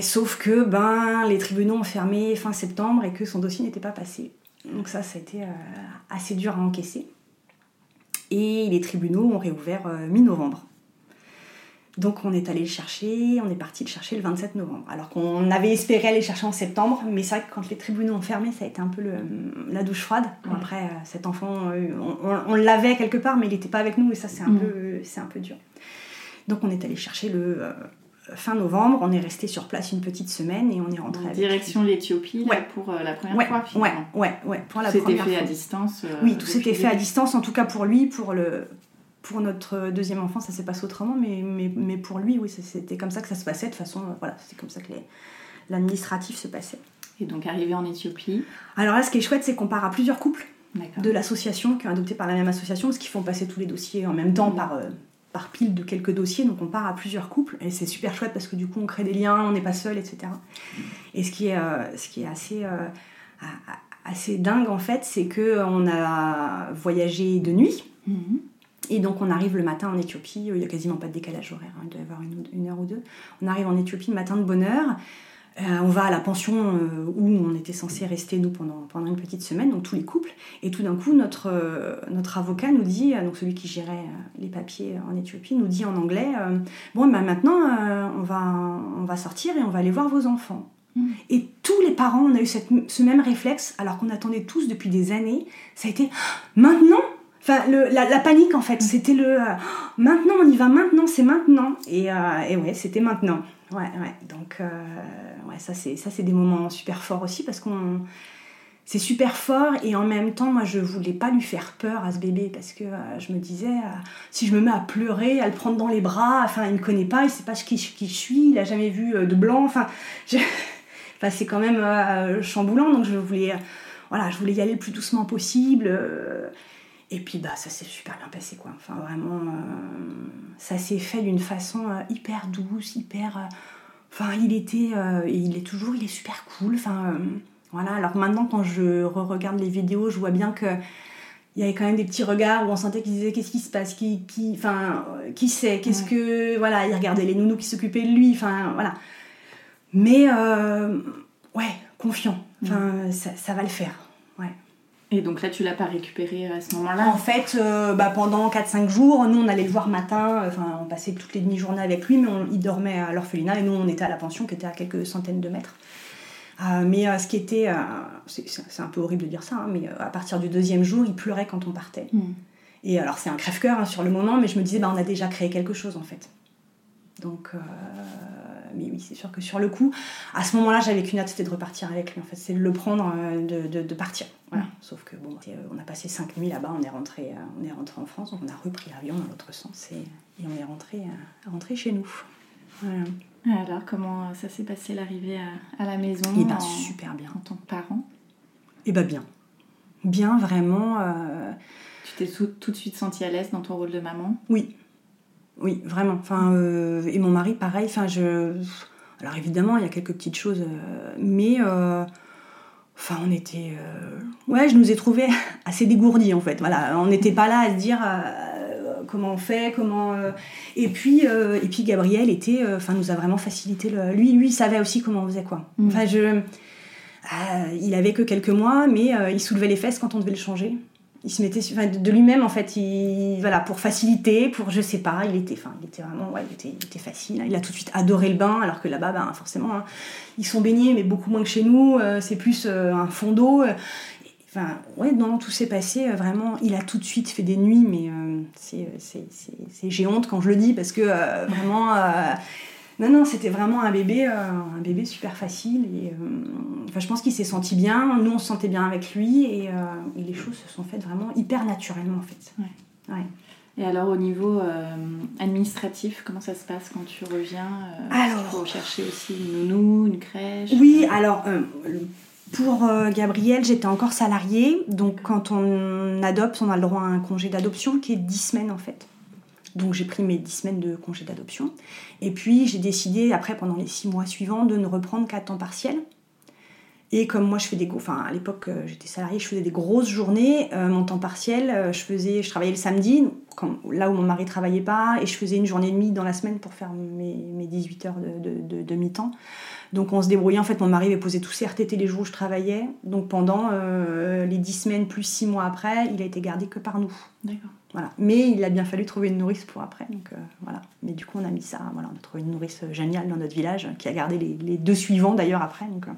Sauf que ben, les tribunaux ont fermé fin septembre et que son dossier n'était pas passé. Donc ça, ça a été assez dur à encaisser. Et les tribunaux ont réouvert mi-novembre. Donc on est allé le chercher, on est parti le chercher le 27 novembre. Alors qu'on avait espéré aller le chercher en septembre, mais c'est vrai que quand les tribunaux ont fermé, ça a été un peu le- la douche froide. Bon, après, euh, cet enfant, euh, on, on- on l'avait quelque part, mais il n'était pas avec nous et ça c'est un, Mm. peu, c'est un peu dur. Donc on est allé chercher le euh, fin novembre, on est resté sur place une petite semaine et on est rentré En avec direction l'Éthiopie Ouais. pour euh, la première Ouais, fois ouais, finalement. ouais, ouais, pour la C'était première fait fois. à distance. euh, Oui, tout s'était fait à distance, en tout cas pour lui, pour, le, pour notre deuxième enfant, ça s'est passé autrement, mais, mais, mais pour lui, oui, c'était comme ça que ça se passait, de façon, euh, voilà, c'est comme ça que l'administratif se passait. Et donc arrivé en Éthiopie, Alors là, ce qui est chouette, c'est qu'on part à plusieurs couples de l'association, qui ont adopté par la même association, parce qu'ils font passer tous les dossiers en même temps Mhm. par, euh, par pile de quelques dossiers, donc on part à plusieurs couples, et c'est super chouette parce que du coup, on crée des liens, on n'est pas seul, etc. Et ce qui est, euh, ce qui est assez, euh, assez dingue, en fait, c'est qu'on a voyagé de nuit, Mhm. Et donc on arrive le matin en Éthiopie, il n'y a quasiment pas de décalage horaire, hein, il doit y avoir une, une heure ou deux. On arrive en Éthiopie le matin de bonne heure, Euh, on va à la pension euh, où on était censé rester nous pendant, pendant une petite semaine, donc tous les couples, et tout d'un coup notre, euh, notre avocat nous dit, euh, donc celui qui gérait euh, les papiers en Éthiopie, nous dit en anglais, euh, bon ben maintenant euh, on, va, on va sortir et on va aller voir vos enfants. Mm. Et tous les parents, on a eu cette- ce même réflexe, alors qu'on attendait tous depuis des années, ça a été maintenant Enfin, le- la, la panique en fait, c'était le euh, maintenant on y va, maintenant c'est maintenant. Et, euh, et ouais, c'était maintenant. Ouais, ouais. Donc, euh, ouais, ça c'est ça c'est des moments super forts aussi parce qu'on c'est super fort et en même temps, moi je voulais pas lui faire peur à ce bébé parce que je me disais si je me mets à pleurer, à le prendre dans les bras, enfin il me connaît pas, il sait pas qui, qui je suis, il a jamais vu de blanc, enfin, je- enfin, c'est quand même chamboulant donc je voulais voilà, je voulais y aller le plus doucement possible. Et puis bah ça s'est super bien passé quoi. Enfin vraiment, euh, ça s'est fait d'une façon euh, hyper douce, hyper. euh, Enfin il était, et il est toujours, il est super cool. Enfin voilà. Alors maintenant quand je re-regarde les vidéos, je vois bien que il y avait quand même des petits regards où on sentait qu'ils disaient qu'est-ce qui se passe, qui, qui, enfin qui sait, qu'est-ce Ouais. que voilà, il regardait les nounous qui s'occupaient de lui. Enfin voilà. Mais ouais, confiant. Enfin ça, ça va le faire. Et donc là, tu l'as pas récupéré à ce moment-là? En fait, euh, bah, pendant 4-5 jours, nous on allait le voir matin, euh, enfin on passait toutes les demi-journées avec lui, mais on- il dormait à l'orphelinat et nous on était à la pension qui était à quelques centaines de mètres. Euh, mais euh, ce qui était, euh, c'est un peu horrible de dire ça, hein, mais euh, à partir du deuxième jour, il pleurait quand on partait. Mhm. Et alors c'est un crève-cœur hein, sur le moment, mais je me disais, bah, on a déjà créé quelque chose en fait. Donc, mais oui, c'est sûr que sur le coup, à ce moment-là, j'avais qu'une hâte, c'était de repartir avec lui. En fait, c'est de le prendre, euh, de, de- de partir. Voilà. Sauf que bon, euh, on a passé cinq nuits là-bas, on est rentré, euh, on est rentré en France, donc on a repris l'avion dans l'autre sens et, et on est rentré, rentré chez nous. Voilà. Alors, comment ça s'est passé l'arrivée à, à la maison Et ben en, super bien. en tant que parent? Et ben bien, bien vraiment. euh, Tu t'es tout, tout de suite sentie à l'aise dans ton rôle de maman? Oui, oui, vraiment. Enfin, euh, et mon mari, pareil. Enfin, je. Alors évidemment, il y a quelques petites choses, euh, mais euh, Enfin, on était. Ouais, je nous ai trouvés assez dégourdis en fait. Voilà, on n'était pas là à se dire comment on fait, comment. Et puis, et puis Gabriel était, enfin, nous a vraiment facilité le. Lui, lui, il savait aussi comment on faisait quoi. Mm. Enfin, je. il avait que quelques mois, mais il soulevait les fesses quand on devait le changer il se mettait de, lui-même en fait il, voilà pour faciliter pour je sais pas il était enfin il vraiment ouais il était, il était facile il a tout de suite adoré le bain alors que là-bas ben, forcément hein, ils sont baignés mais beaucoup moins que chez nous euh, c'est plus euh, un fond d'eau enfin ouais non tout s'est passé euh, vraiment il a tout de suite fait des nuits mais c'est honte quand je le dis parce que vraiment non, non, c'était vraiment un bébé, euh, un bébé super facile. Et, euh, enfin, je pense qu'il s'est senti bien. Nous, on se sentait bien avec lui. Et, euh, et, les choses se sont faites vraiment hyper naturellement, en fait. Ouais. ouais. Et alors, au niveau administratif, comment ça se passe quand tu reviens Alors. Il faut chercher aussi une nounou, une crèche Oui, alors. Pour Gabriel, j'étais encore salariée, donc quand on adopte, on a le droit à un congé d'adoption qui est 10 semaines en fait. Donc j'ai pris mes 10 semaines de congé d'adoption. Et puis j'ai décidé, après, pendant les 6 mois suivants, de ne reprendre qu'à temps partiel. Et comme moi je fais des enfin à l'époque euh, j'étais salariée, je faisais des grosses journées, euh, mon temps partiel, euh, je faisais je travaillais le samedi, là où mon mari travaillait pas, et je faisais une journée et demie dans la semaine pour faire mes, mes 18 heures de, de, de, de mi-temps. Donc on se débrouillait. En fait, mon mari avait posé tous ses RTT les jours où je travaillais. Donc pendant euh, les 10 semaines plus 6 mois après, il a été gardé que par nous. D'accord. Voilà. Mais il a bien fallu trouver une nourrice pour après. Donc euh, voilà. Mais du coup, on a mis ça. Voilà, on a trouvé une nourrice géniale dans notre village qui a gardé les, les deux suivants d'ailleurs après. Donc euh,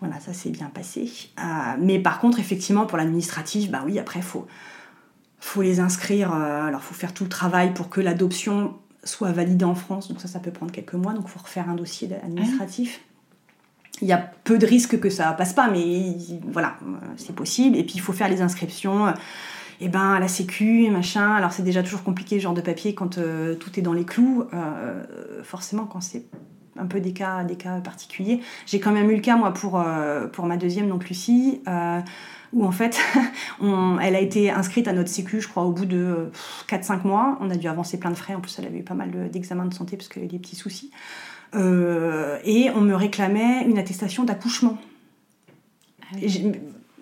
voilà, ça s'est bien passé. Euh, mais par contre, effectivement, pour l'administratif, bah oui, après, faut faut les inscrire. Euh, alors, faut faire tout le travail pour que l'adoption soit validée en France. Donc ça, ça peut prendre quelques mois. Donc, il faut refaire un dossier administratif. Il y a peu de risques que ça passe pas, mais voilà, c'est possible. Et puis, il faut faire les inscriptions et eh ben à la sécu et machin alors c'est déjà toujours compliqué ce genre de papier quand euh, tout est dans les clous euh, forcément quand c'est un peu des cas des cas particuliers j'ai quand même eu le cas moi pour euh, pour ma deuxième donc Lucie où en fait on, elle a été inscrite à notre sécu je crois au bout de 4-5 mois. On a dû avancer plein de frais. En plus elle avait eu pas mal d'examens de santé parce qu'elle avait des petits soucis. Et on me réclamait une attestation d'accouchement. Ah oui.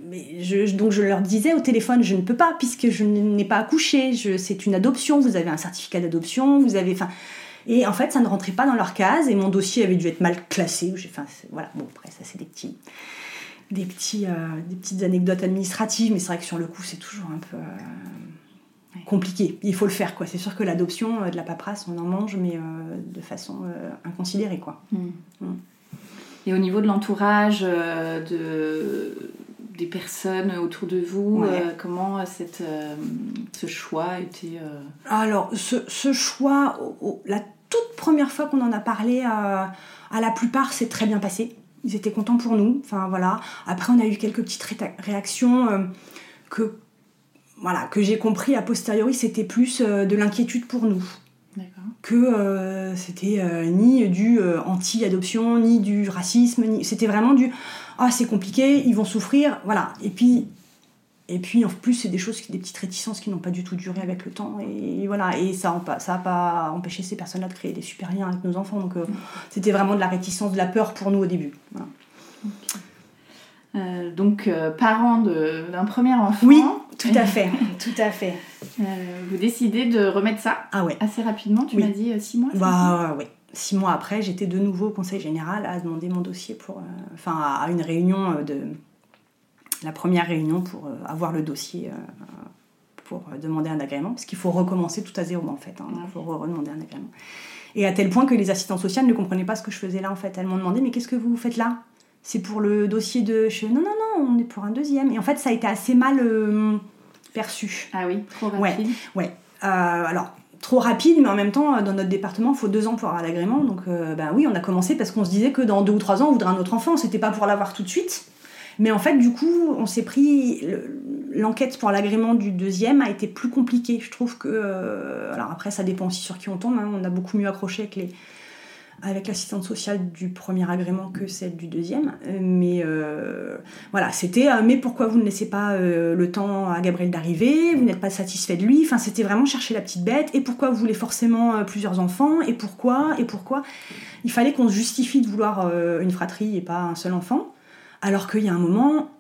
Mais je, donc je leur disais au téléphone, je ne peux pas puisque je n'ai pas accouché, c'est une adoption, vous avez un certificat d'adoption, vous avez, enfin, et en fait ça ne rentrait pas dans leur case et mon dossier avait dû être mal classé. Enfin, voilà, bon après ça c'est des petits, des petits, euh, des petites anecdotes administratives, mais c'est vrai que sur le coup c'est toujours un peu euh, compliqué. Il faut le faire quoi. C'est sûr que l'adoption euh, de la paperasse on en mange, mais euh, de façon euh, inconsidérée quoi. Mmh. Mmh. Et au niveau de l'entourage, de des personnes autour de vous Ouais. Comment cette, ce choix a été Alors, ce, ce choix, la toute première fois qu'on en a parlé, à la plupart, c'est très bien passé. Ils étaient contents pour nous. Enfin, voilà. Après, on a eu quelques petites ré- réactions euh, que, voilà, que j'ai compris a posteriori, c'était plus euh, de l'inquiétude pour nous. Que euh, c'était ni du anti-adoption, ni du racisme, ni... c'était vraiment du ah, c'est compliqué, ils vont souffrir, voilà. Et puis, et puis en plus, c'est des choses, des petites réticences qui n'ont pas du tout duré avec le temps. Et voilà, et ça n'a ça pas empêché ces personnes-là de créer des super liens avec nos enfants. Donc euh, c'était vraiment de la réticence, de la peur pour nous au début. Voilà. Euh, donc, euh, parent d'un premier enfant, Oui, tout à fait, tout à fait. euh, vous décidez de remettre ça Ah ouais. assez rapidement. Tu Oui. m'as dit 6 mois Bah ouais. Six mois après, j'étais de nouveau au conseil général à demander mon dossier pour, enfin, à une réunion de la première réunion pour euh, avoir le dossier euh, pour euh, demander un agrément, parce qu'il faut recommencer tout à zéro en fait. hein. Il faut redemander un agrément. Et à tel point que les assistantes sociales ne comprenaient pas ce que je faisais là en fait. Elles m'ont demandé mais qu'est-ce que vous faites là? C'est pour le dossier de. Je non non non, on est pour un deuxième. Et en fait, ça a été assez mal euh, perçu. Ah oui, trop rapide. Ouais. Euh, alors, trop rapide, mais en même temps, dans notre département, il faut deux ans pour avoir l'agrément. Donc, euh, ben oui, on a commencé parce qu'on se disait que dans deux ou trois ans, on voudrait un autre enfant. C'était pas pour l'avoir tout de suite. Mais en fait, du coup, on s'est pris. le- L'enquête pour l'agrément du deuxième a été plus compliquée. Je trouve que. euh, alors, après, ça dépend aussi sur qui on tombe. hein. On a beaucoup mieux accroché avec les avec l'assistante sociale du premier agrément que celle du deuxième. Mais euh, voilà, c'était euh, mais pourquoi vous ne laissez pas le temps à Gabriel d'arriver? Vous n'êtes pas satisfait de lui? Enfin, c'était vraiment chercher la petite bête. Et pourquoi vous voulez forcément plusieurs enfants? Et pourquoi? Et pourquoi? Il fallait qu'on se justifie de vouloir une fratrie et pas un seul enfant. Alors qu'il y a un moment,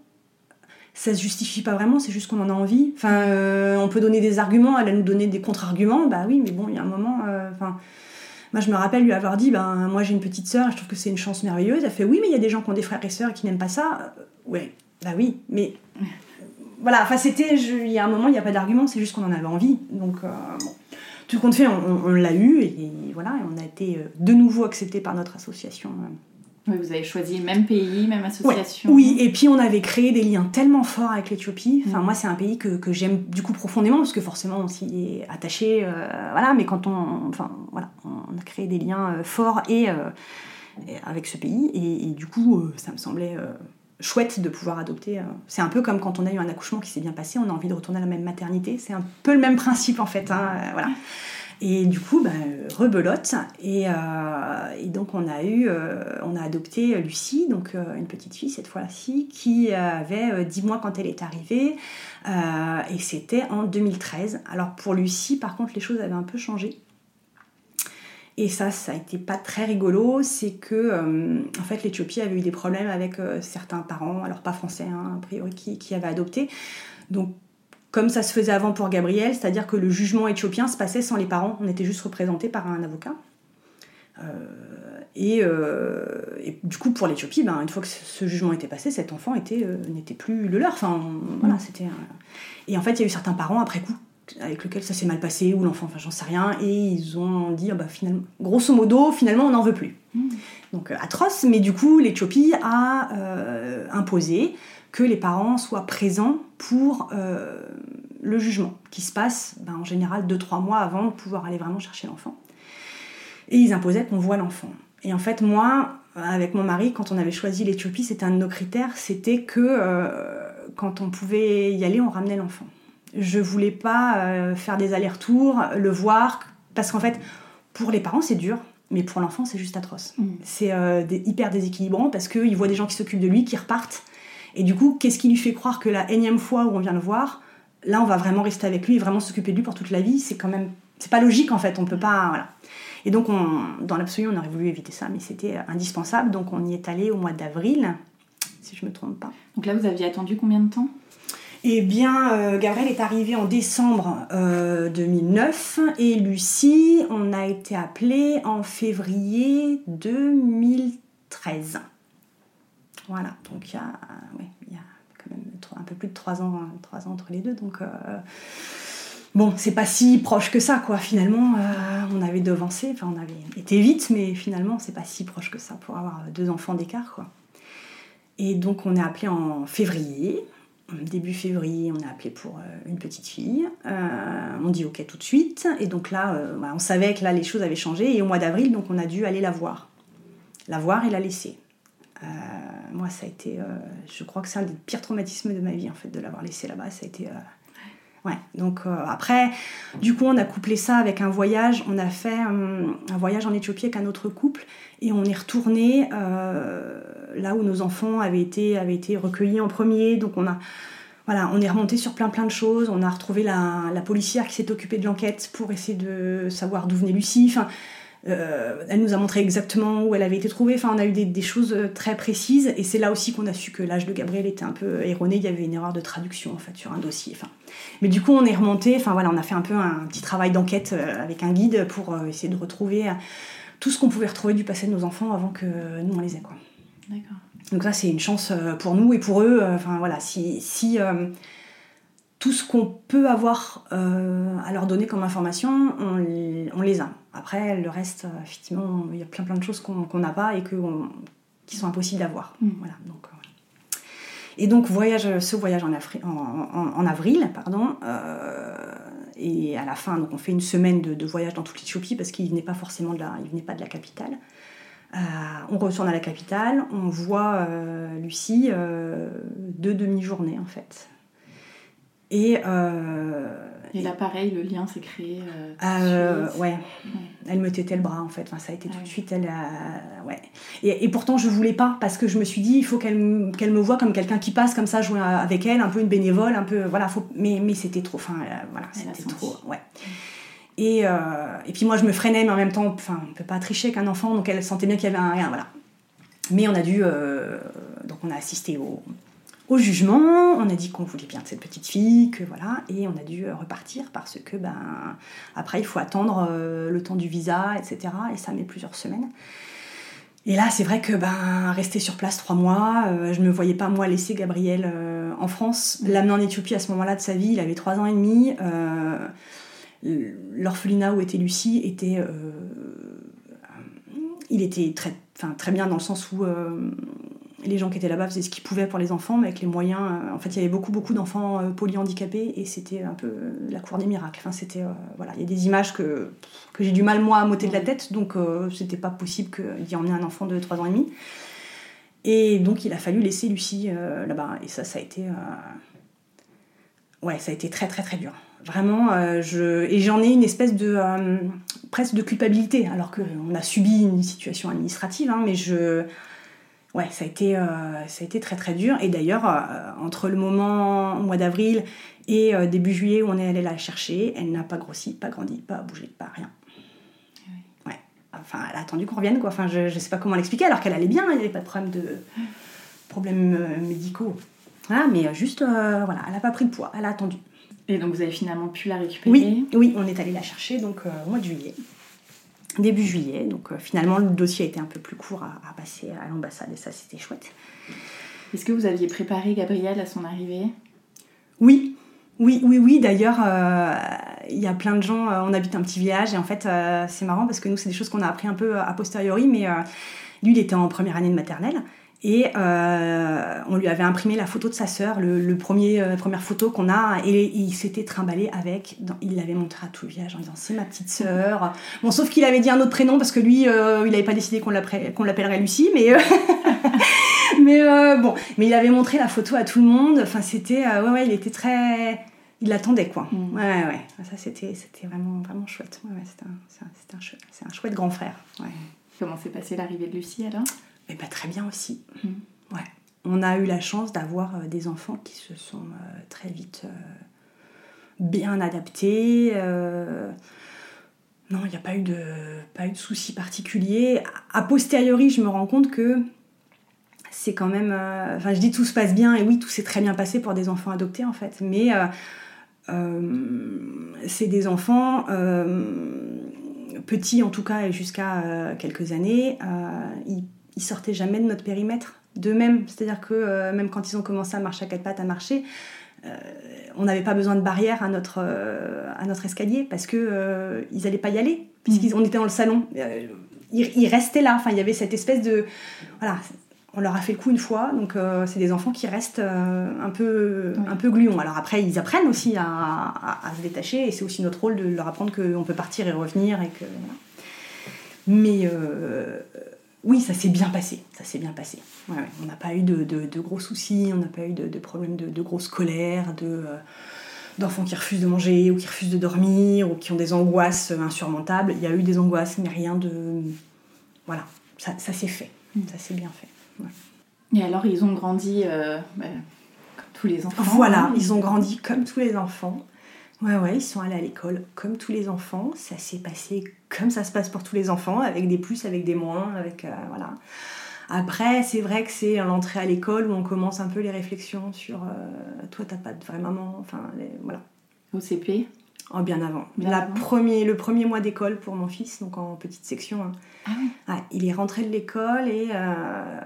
ça se justifie pas vraiment, c'est juste qu'on en a envie. Enfin, euh, on peut donner des arguments, elle a nous donner des contre-arguments, bah oui, mais bon, il y a un moment, euh, enfin. moi, je me rappelle lui avoir dit, ben, moi j'ai une petite sœur et je trouve que c'est une chance merveilleuse. Elle fait, oui, mais il y a des gens qui ont des frères et sœurs et qui n'aiment pas ça. Euh, ouais, bah oui, mais voilà, enfin c'était, il y a un moment, il n'y a pas d'argument, c'est juste qu'on en avait envie. Donc, bon. tout compte fait, on, l'a eu et, voilà, et on a été de nouveau accepté par notre association oui, vous avez choisi le même pays, même association. Oui, et puis on avait créé des liens tellement forts avec l'Éthiopie. Enfin, mm. moi, c'est un pays que, que j'aime du coup profondément, parce que forcément, on s'y est attaché. Euh, voilà, mais quand on. Enfin, voilà, on a créé des liens euh, forts et, euh, avec ce pays. Et, du coup, ça me semblait chouette de pouvoir adopter. C'est un peu comme quand on a eu un accouchement qui s'est bien passé, on a envie de retourner à la même maternité. C'est un peu le même principe, en fait. Hein, voilà. Et du coup, bah, rebelote. Et, euh, et, donc, on a eu, euh, on a adopté Lucie, donc euh, une petite fille cette fois-ci, qui avait 10 mois quand elle est arrivée. et c'était en 2013. Alors, pour Lucie, par contre, les choses avaient un peu changé. Et ça, ça a été pas très rigolo. C'est que, en fait, l'Éthiopie avait eu des problèmes avec certains parents, alors pas français, hein, a priori, qui, qui avaient adopté. Donc, comme ça se faisait avant pour Gabriel, c'est-à-dire que le jugement éthiopien se passait sans les parents, on était juste représenté par un avocat. Euh, euh, et, du coup, pour l'Éthiopie, ben, une fois que ce jugement était passé, cet enfant était, euh, n'était plus le leur. Enfin, voilà, c'était. Et en fait, il y a eu certains parents après coup avec lesquels ça s'est mal passé ou l'enfant, enfin, j'en sais rien, et ils ont dit, ah bah, finalement, grosso modo, finalement, on n'en veut plus. Mmh. Donc atroce, mais du coup, l'Éthiopie a imposé que les parents soient présents pour euh, le jugement, qui se passe ben, en général 2-3 mois avant de pouvoir aller vraiment chercher l'enfant. Et ils imposaient qu'on voit l'enfant. Et en fait, moi, avec mon mari, quand on avait choisi l'Éthiopie, c'était un de nos critères, c'était que euh, quand on pouvait y aller, on ramenait l'enfant. Je voulais pas euh, faire des allers-retours, le voir, parce qu'en fait, pour les parents, c'est dur, mais pour l'enfant, c'est juste atroce. Mmh. C'est hyper déséquilibrant parce qu'il voit des gens qui s'occupent de lui, qui repartent, et du coup, qu'est-ce qui lui fait croire que la énième fois où on vient le voir, là, on va vraiment rester avec lui et vraiment s'occuper de lui pour toute la vie C'est quand même. C'est pas logique en fait, on peut pas. Voilà. Et donc, on, dans l'absolu, on aurait voulu éviter ça, mais c'était indispensable. Donc, on y est allé au mois d'avril, si je me trompe pas. Donc là, vous aviez attendu combien de temps? Eh bien, euh, Gabriel est arrivé en décembre 2009 euh, et Lucie, on a été appelé en février 2013. Voilà, donc il y a, quand même un peu plus de 3 ans, ans entre les deux. Donc, euh, bon, c'est pas si proche que ça, quoi. Finalement, euh, on avait devancé, enfin, on avait été vite, mais finalement, c'est pas si proche que ça pour avoir deux enfants d'écart, quoi. Et donc, on est appelé en février. Début février, on a appelé pour euh, une petite fille. on dit OK tout de suite. Et donc là, on savait que là, les choses avaient changé. Et au mois d'avril, donc on a dû aller la voir. La voir et la laisser. Euh, moi, ça a été, euh, je crois que c'est un des pires traumatismes de ma vie, en fait, de l'avoir laissé là-bas. Ça a été. Euh, ouais. Donc après, du coup, on a couplé ça avec un voyage. On a fait un voyage en Éthiopie avec un autre couple et on est retourné là où nos enfants avaient été, avaient été recueillis en premier. Donc on a, voilà, on est remonté sur plein plein de choses. On a retrouvé la, la policière qui s'est occupée de l'enquête pour essayer de savoir d'où venait Lucie. Enfin, euh, elle nous a montré exactement où elle avait été trouvée. Enfin, on a eu des, choses euh, très précises. Et c'est là aussi qu'on a su que l'âge de Gabriel était un peu erroné. Il y avait une erreur de traduction en fait sur un dossier. Enfin, mais du coup, on est remonté. Enfin voilà, on a fait un peu un petit travail d'enquête euh, avec un guide pour essayer de retrouver tout ce qu'on pouvait retrouver du passé de nos enfants avant que nous on les ait quoi. D'accord. Donc ça, c'est une chance pour nous et pour eux. Enfin voilà, si, si tout ce qu'on peut avoir à leur donner comme information, on, on les a. Après, le reste, euh, effectivement, il y a plein plein de choses qu'on n'a pas et que qui sont impossibles d'avoir. Mm. Voilà, donc, euh, Et donc, voyage, ce voyage en, en, avril, pardon, euh, et à la fin, donc on fait une semaine de, voyage dans toute l'Éthiopie parce qu'il venait pas forcément de la, il venait pas de la capitale. on retourne à la capitale, on voit Lucie deux demi-journées en fait. Et et là, pareil, le lien s'est créé. Euh, euh ouais. Elle me tétait le bras en fait. Enfin, ça a été tout de suite. Elle ouais. Et, et, pourtant, je voulais pas parce que je me suis dit, il faut qu'elle qu'elle me voit comme quelqu'un qui passe comme ça, jouer avec elle, un peu une bénévole, un peu voilà. Faut... Mais mais c'était trop. Enfin, euh, voilà, c'était trop. Ouais. Et, euh, et puis moi, je me freinais, mais en même temps, enfin, on peut pas tricher qu'un enfant, donc elle sentait bien qu'il y avait un rien, voilà. Mais on a dû, donc on a assisté au, au jugement, on a dit qu'on voulait bien de cette petite fille, que voilà, et on a dû euh, repartir parce que ben après il faut attendre euh, le temps du visa, etc. Et ça met plusieurs semaines. Et là, c'est vrai que ben rester sur place trois mois, euh, je ne me voyais pas moi laisser Gabriel en France, l'amener en Éthiopie à ce moment-là de sa vie. Il avait trois ans et demi. L'orphelinat où était Lucie était, il était très, très bien dans le sens où les gens qui étaient là-bas faisaient ce qu'ils pouvaient pour les enfants, mais avec les moyens. Euh, en fait, il y avait beaucoup, beaucoup d'enfants euh, polyhandicapés et c'était un peu euh, la cour des miracles. Enfin, c'était. voilà, il y a des images que, que j'ai du mal, moi, à m'ôter de la tête, donc c'était pas possible d'y emmener un enfant de 3 ans et demi. Et donc, il a fallu laisser Lucie là-bas. Et ça, ça a été. Ouais, ça a été très, très, très dur. Vraiment, je... et j'en ai une espèce de. presque de culpabilité, alors qu'on a subi une situation administrative, hein, mais je ouais, ça a été, euh, ça a été très très dur. Et d'ailleurs, euh, entre le moment au mois d'avril et euh, début juillet où on est allé la chercher, elle n'a pas grossi, pas grandi, pas bougé, pas rien. Ouais. Enfin, elle a attendu qu'on revienne, quoi. Enfin, je, ne sais pas comment l'expliquer, alors qu'elle allait bien, il n'y avait pas de problème de problèmes médicaux. Voilà, mais juste, voilà, elle n'a pas pris de poids, elle a attendu. Et donc vous avez finalement pu la récupérer? Oui, oui on est allé la chercher donc au mois de juillet début juillet. Donc euh, finalement, le dossier a été un peu plus court à, passer à l'ambassade et ça, c'était chouette. Est-ce que vous aviez préparé Gabriel à son arrivée? Oui, oui, oui, oui. D'ailleurs, euh, il y a plein de gens. Euh, on habite un petit village et en fait, c'est marrant parce que nous, c'est des choses qu'on a appris un peu a posteriori. Mais lui, il était en première année de maternelle. Et euh, on lui avait imprimé la photo de sa sœur, le, premier euh, première photo qu'on a, et il s'était trimballé avec. il l'avait montré à tout le village en disant c'est ma petite sœur. Bon, sauf qu'il avait dit un autre prénom parce que lui, euh, il n'avait pas décidé qu'on l'appellerait Lucie, mais mais bon, mais il avait montré la photo à tout le monde. Enfin, c'était ouais, ouais, il était très, il l'attendait quoi. Mm. Ouais, ouais. Ça c'était c'était vraiment vraiment chouette. Ouais, ouais c'était un, un, un, chouette grand frère. Ouais. Comment s'est passée l'arrivée de Lucie alors? Ben, très bien aussi. Mm. Ouais. On a eu la chance d'avoir euh, des enfants qui se sont euh, très vite euh, bien adaptés. non, il n'y a pas eu de, pas eu de soucis particuliers. A posteriori, je me rends compte que c'est quand même. Enfin, je dis tout se passe bien, et oui, tout s'est très bien passé pour des enfants adoptés en fait. Mais c'est des enfants petits en tout cas et jusqu'à quelques années, ils ils sortaient jamais de notre périmètre d'eux-mêmes. C'est-à-dire que euh, même quand ils ont commencé à marcher à quatre pattes, à marcher, euh, on n'avait pas besoin de barrière à notre, euh, à notre escalier parce que ils n'allaient pas y aller, puisqu'on mm. était dans le salon. Ils, restaient là. Enfin, il y avait cette espèce de. Voilà, on leur a fait le coup une fois, donc c'est des enfants qui restent un, peu, un peu gluons. Alors après, ils apprennent aussi à, à, se détacher, et c'est aussi notre rôle de leur apprendre qu'on peut partir et revenir. Et que, Mais oui, ça s'est bien passé. Ça s'est bien passé. On n'a pas eu de, gros soucis, on n'a pas eu de, problèmes de, grosses colères, de, euh, d'enfants qui refusent de manger ou qui refusent de dormir ou qui ont des angoisses insurmontables. Il y a eu des angoisses, mais rien de. Voilà, ça, s'est fait. Mm. Ça s'est bien fait. Et alors, ils ont grandi euh, bah, comme tous les enfants Voilà, ils ont grandi comme tous les enfants. Ouais, ouais, ils sont allés à l'école comme tous les enfants. Ça s'est passé comme ça se passe pour tous les enfants, avec des plus, avec des moins, avec. Euh, voilà. Après, c'est vrai que c'est l'entrée à l'école où on commence un peu les réflexions sur euh, toi, t'as pas de vraie maman. Enfin, voilà. Au CP Oh, bien avant. La Premier, le premier mois d'école pour mon fils, donc en petite section. Hein. Ah oui. il est rentré de l'école et euh,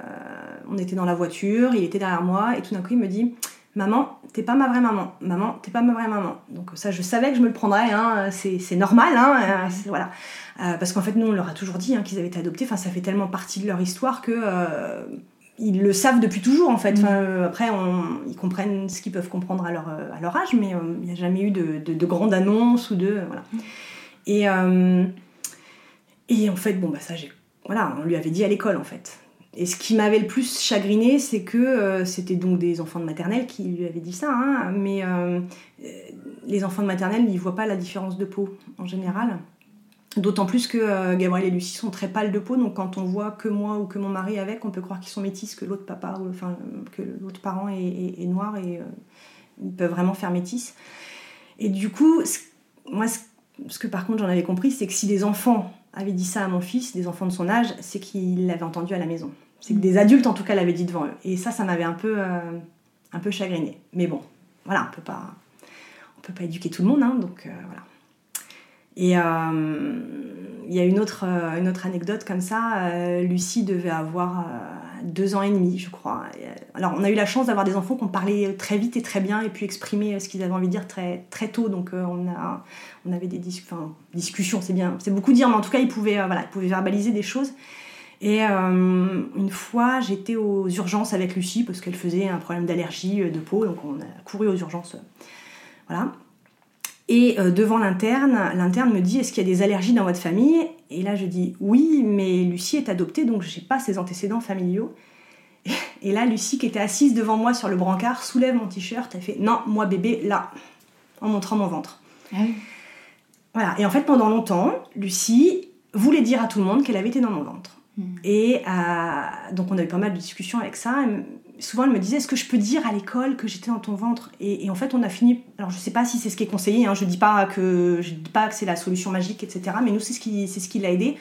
on était dans la voiture, il était derrière moi et tout d'un coup il me dit Maman, t'es pas ma vraie maman. Maman, t'es pas ma vraie maman. Donc ça, je savais que je me le prendrais. Hein. C'est normal. Hein. Euh, voilà. Euh, parce qu'en fait, nous, on leur a toujours dit hein, qu'ils avaient été adoptés. Enfin, ça fait tellement partie de leur histoire que euh, ils le savent depuis toujours. En fait. Mm. après, ils comprennent ce qu'ils peuvent comprendre à leur, à leur âge, mais il n'y a jamais eu de, de, de grande annonce ou de voilà. Et et en fait, bon bah ça, j'ai voilà, on lui avait dit à l'école en fait. Et ce qui m'avait le plus chagriné, c'est que euh, c'était donc des enfants de maternelle qui lui avaient dit ça, hein, mais euh, les enfants de maternelle, ils voient pas la différence de peau en général. D'autant plus que euh, Gabriel et Lucie sont très pâles de peau, donc quand on voit que moi ou que mon mari avec, on peut croire qu'ils sont métis, que l'autre papa, ou, enfin que l'autre parent est, noir et ils peuvent vraiment faire métis. Et du coup, moi, ce que par contre j'en avais compris, c'est que si des enfants avait dit ça à mon fils, des enfants de son âge, c'est qu'il l'avait entendu à la maison C'est que des adultes, en tout cas, l'avaient dit devant eux. Et ça, ça m'avait un peu, euh, un peu chagriné. Mais bon, voilà, on peut pas, on peut pas éduquer tout le monde, hein, donc euh, voilà. Et euh, il y a une autre, euh, une autre anecdote comme ça. Lucie devait avoir deux ans et demi, je crois. Alors, on a eu la chance d'avoir des enfants qui ont parlé très vite et très bien et pu exprimer ce qu'ils avaient envie de dire très, très tôt. Donc, on, a, on avait des dis- discussions, c'est bien, c'est beaucoup dire, mais en tout cas, ils pouvaient, voilà, ils pouvaient verbaliser des choses. Et euh, une fois, j'étais aux urgences avec Lucie parce qu'elle faisait un problème d'allergie euh, de peau, donc on a couru aux urgences. euh, voilà. Et euh, devant l'interne, l'interne me dit Est-ce qu'il y a des allergies dans votre famille? Et là, je dis Oui, mais Lucie est adoptée, donc je n'ai pas ses antécédents familiaux. Et là, Lucie, qui était assise devant moi sur le brancard, soulève mon t-shirt et fait Non, moi bébé, là, en montrant mon ventre. Ah oui. Voilà. Et en fait, pendant longtemps, Lucie voulait dire à tout le monde qu'elle avait été dans mon ventre. Mm. Et euh, donc, on a eu pas mal de discussions avec ça. Souvent, elle me disait Est-ce que je peux dire à l'école que j'étais dans ton ventre? Et, en fait, on a fini. Alors, je sais pas si c'est ce qui est conseillé. Hein, je dis pas que je dis pas que c'est la solution magique, etc. Mais nous, c'est ce qui, c'est ce qui l'a aidé.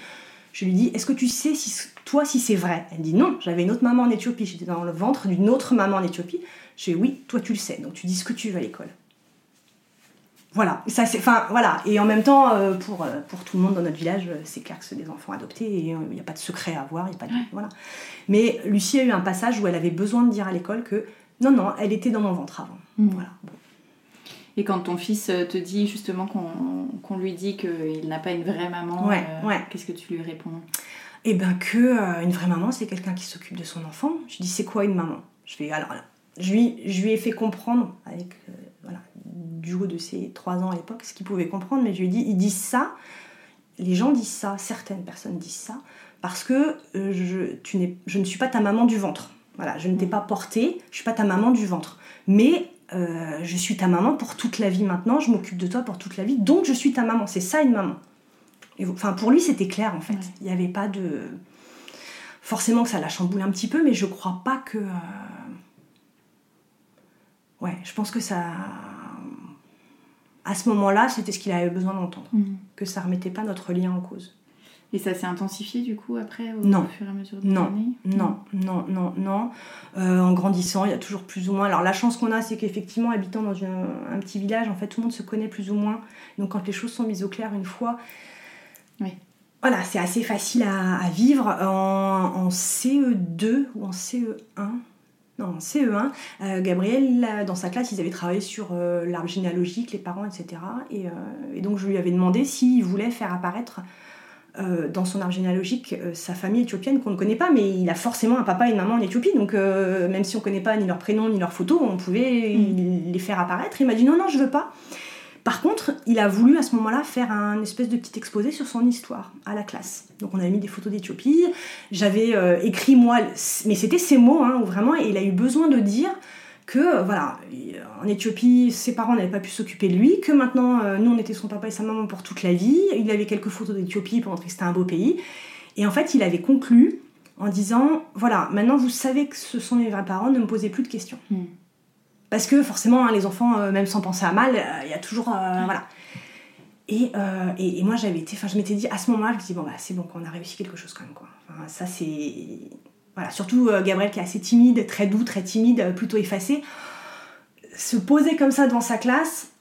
Je lui dis Est-ce que tu sais si toi si c'est vrai? Elle dit non. J'avais une autre maman en Éthiopie. J'étais dans le ventre d'une autre maman en Éthiopie. Je dis oui. Toi, tu le sais. Donc, tu dis ce que tu veux à l'école. Voilà, ça c'est, enfin voilà, et en même temps euh, pour, euh, pour tout le monde dans notre village, euh, c'est clair que c'est des enfants adoptés et il n'y a pas de secret à avoir, il a pas de, voilà. Mais Lucie a eu un passage où elle avait besoin de dire à l'école que non non, elle était dans mon ventre avant. Mm. Voilà. Bon. Et quand ton fils te dit justement qu'on qu'on lui dit qu'il n'a pas une vraie maman, Ouais, euh, ouais. qu'est-ce que tu lui réponds? Et ben que euh, une vraie maman, c'est quelqu'un qui s'occupe de son enfant. Je dis c'est quoi une maman? Je fais alors là, je lui, je lui ai fait comprendre avec euh, du haut de ses trois ans à l'époque ce qu'il pouvait comprendre, mais je lui ai dit ils disent ça, les gens disent ça, certaines personnes disent ça parce que euh, je, tu n'es, je ne suis pas ta maman du ventre. Voilà, je ne t'ai pas portée, je suis pas ta maman du ventre. Mais euh, je suis ta maman pour toute la vie maintenant, je m'occupe de toi pour toute la vie, donc je suis ta maman. C'est ça une maman. Et, enfin, pour lui, c'était clair en fait. Ouais. Il n'y avait pas de. Forcément que ça l'a chamboulé un petit peu, mais je crois pas que. euh, Ouais, je pense que ça. À ce moment-là, c'était ce qu'il avait besoin d'entendre. Que ça remettait pas notre lien en cause. Et ça s'est intensifié du coup après au Non. fur et à mesure des Non, années? Non, non, non, non. Euh, en grandissant, il y a toujours plus ou moins. Alors la chance qu'on a, c'est qu'effectivement, habitant dans une- un petit village, en fait, tout le monde se connaît plus ou moins. Donc quand les choses sont mises au clair une fois, Oui. voilà, c'est assez facile à, à vivre. En, en CE2 ou en CE1, non, en CE1, euh, Gabriel, là, dans sa classe, ils avaient travaillé sur euh, l'arbre généalogique, les parents, etc. Et, euh, et donc je lui avais demandé s'il voulait faire apparaître euh, dans son arbre généalogique euh, sa famille éthiopienne qu'on ne connaît pas, mais il a forcément un papa et une maman en Éthiopie, donc même si on ne connaît pas ni leur prénom ni leur photo, on pouvait Mm. les faire apparaître. Il m'a dit non, non, je veux pas. Par contre, il a voulu à ce moment-là faire un espèce de petit exposé sur son histoire à la classe. Donc on avait mis des photos d'Éthiopie, j'avais euh, écrit moi, mais c'était ces mots, hein, vraiment, et il a eu besoin de dire que euh, voilà, il- en Éthiopie, ses parents n'avaient pas pu s'occuper de lui, que maintenant, euh, nous, on était son papa et sa maman pour toute la vie. Il avait quelques photos d'Éthiopie pour montrer que c'était un beau pays. Et en fait, il avait conclu en disant, voilà, maintenant vous savez que ce sont mes vrais parents, ne me posez plus de questions. Mm. Parce que forcément, hein, les enfants, euh, même sans penser à mal, euh, il y a toujours... euh, Voilà. Et, et, et moi, j'avais été... Enfin, je m'étais dit, à ce moment-là, je me dis, bon, bah, c'est bon, on a réussi quelque chose quand même, quoi. Enfin, ça, c'est... Voilà, surtout Gabriel qui est assez timide, très doux, très timide, plutôt effacé. Se poser comme ça devant sa classe,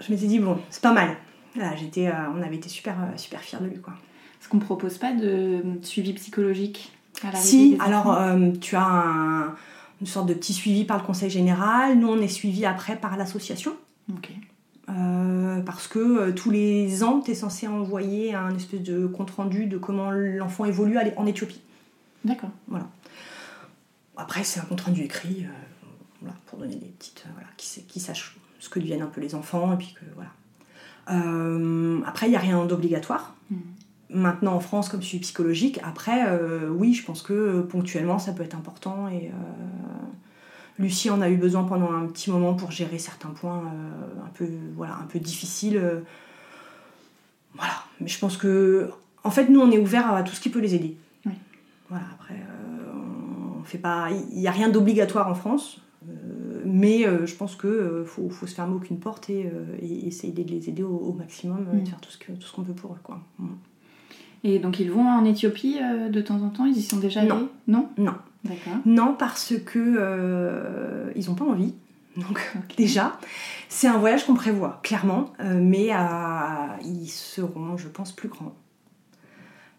je m'étais dit, bon, c'est pas mal. Voilà, j'étais, on avait été super, super fiers de lui, quoi. Est-ce qu'on propose pas de suivi psychologique à l'arrivée Si, des alors tu as un- une sorte de petit suivi par le conseil général. Nous, on est suivi après par l'association. Euh, parce que euh, tous les ans, tu es censé envoyer un espèce de compte-rendu de comment l'enfant évolue en Éthiopie. D'accord. Après, c'est un compte-rendu écrit, euh, voilà, pour donner des petites... voilà, qui, sait- qui sache ce que deviennent un peu les enfants, et puis que... Voilà. Après, il n'y a rien d'obligatoire. Mm. Maintenant, en France, comme suivi psychologique, après, euh, oui, je pense que euh, ponctuellement, ça peut être important. Et euh, Lucie en a eu besoin pendant un petit moment pour gérer certains points un, peu, voilà, un peu difficiles. Voilà. Mais je pense que, en fait, nous, on est ouvert à tout ce qui peut les aider. Oui. Voilà, après, on fait pas. Il n'y a rien d'obligatoire en France. mais euh, je pense qu'il faut, faut se fermer aucune porte et, euh, et essayer de les aider au, au maximum, euh, Mm. de faire tout ce qu'on peut pour eux. Quoi. Mm. Et donc ils vont en Éthiopie euh, de temps en temps? Ils y sont déjà allés? Non? Non Non. D'accord. Non, parce que euh, ils n'ont pas envie. Donc déjà, c'est un voyage qu'on prévoit, clairement, euh, mais ils seront, je pense, plus grands.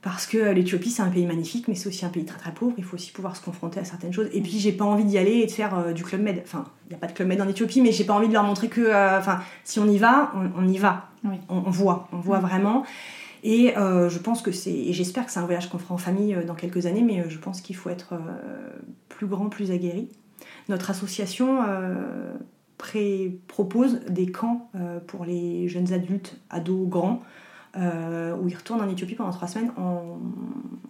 Parce que l'Éthiopie, c'est un pays magnifique, mais c'est aussi un pays très très pauvre. Il faut aussi pouvoir se confronter à certaines choses. Et puis, j'ai pas envie d'y aller et de faire du club med. Enfin, il n'y a pas de club med en Éthiopie, mais j'ai pas envie de leur montrer que, enfin, si on y va, on, on y va. Oui. On, on voit, on voit Mhm. vraiment. Et euh, je pense que c'est, et j'espère que c'est un voyage qu'on fera en famille euh, dans quelques années, mais euh, je pense qu'il faut être plus grand, plus aguerri. Notre association pré- propose des camps pour les jeunes adultes, ados, grands, euh, où ils retournent en Éthiopie pendant trois semaines en,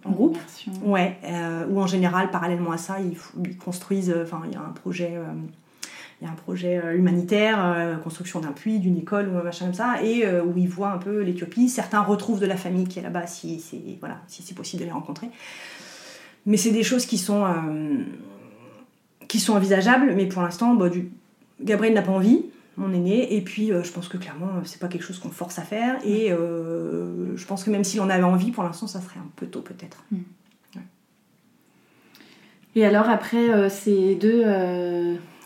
en groupe. Ouais, euh, ou en général, parallèlement à ça, ils, ils construisent, enfin, il y a un projet, il y a un projet euh, humanitaire, euh, construction d'un puits, d'une école ou un machin comme ça, et euh, où ils voient un peu l'Éthiopie. Certains retrouvent de la famille qui est là-bas, si c'est voilà, si c'est possible de les rencontrer. Mais c'est des choses qui sont, euh, qui sont envisageables, mais pour l'instant, bah, du... Gabriel n'a pas envie, mon aîné, et puis euh, je pense que clairement, c'est pas quelque chose qu'on force à faire, et euh, je pense que même s'il en avait envie, pour l'instant, ça serait un peu tôt peut-être. Et alors après ces deux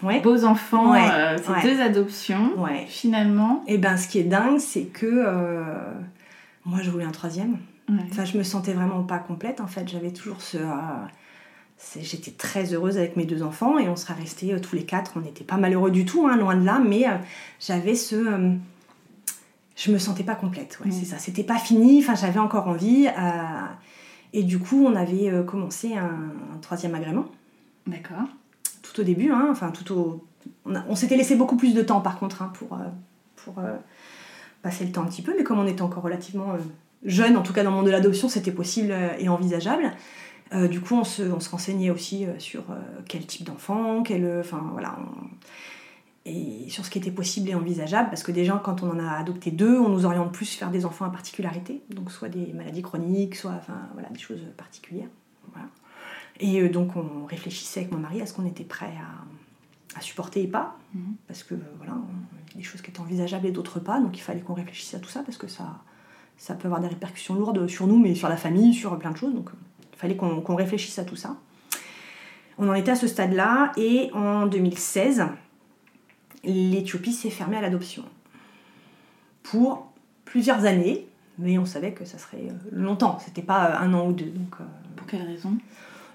Ouais. beaux enfants, Ouais, euh, ces ouais. deux adoptions, finalement, Et ben, ce qui est dingue, c'est que euh, moi, je voulais un troisième. Enfin, je me sentais vraiment pas complète. En fait, j'avais toujours ce. euh, J'étais très heureuse avec mes deux enfants et on serait restés tous les quatre. On n'était pas malheureux du tout, hein, loin de là, mais j'avais ce. je me sentais pas complète. Ouais, c'est ça. C'était pas fini. Enfin, j'avais encore envie. euh, et du coup, on avait commencé un, un troisième agrément d'accord. Tout au début, hein. On, s'était laissé beaucoup plus de temps par contre hein, pour, euh, euh, passer le temps un petit peu, mais comme on était encore relativement euh, jeune, en tout cas dans le monde de l'adoption, c'était possible et envisageable. Du coup, on se, renseignait aussi sur quel type d'enfant, quel, enfin et sur ce qui était possible et envisageable, parce que déjà quand on en a adopté deux, on nous oriente plus vers des enfants à particularité, donc soit des maladies chroniques, soit enfin voilà des choses particulières. Et euh, donc on réfléchissait avec mon mari à ce qu'on était prêt à, à supporter et pas, Mhm. parce que voilà, on- il y a des choses qui étaient envisageables et d'autres pas, donc il fallait qu'on réfléchisse à tout ça parce que ça, ça peut avoir des répercussions lourdes sur nous, mais sur la famille, sur plein de choses, donc euh, il fallait qu'on réfléchisse à tout ça. On en était à ce stade-là, et en 2016, l'Éthiopie s'est fermée à l'adoption. Pour plusieurs années, mais on savait que ça serait euh, longtemps, c'était pas euh, un an ou deux, donc... euh, Pour quelle raison?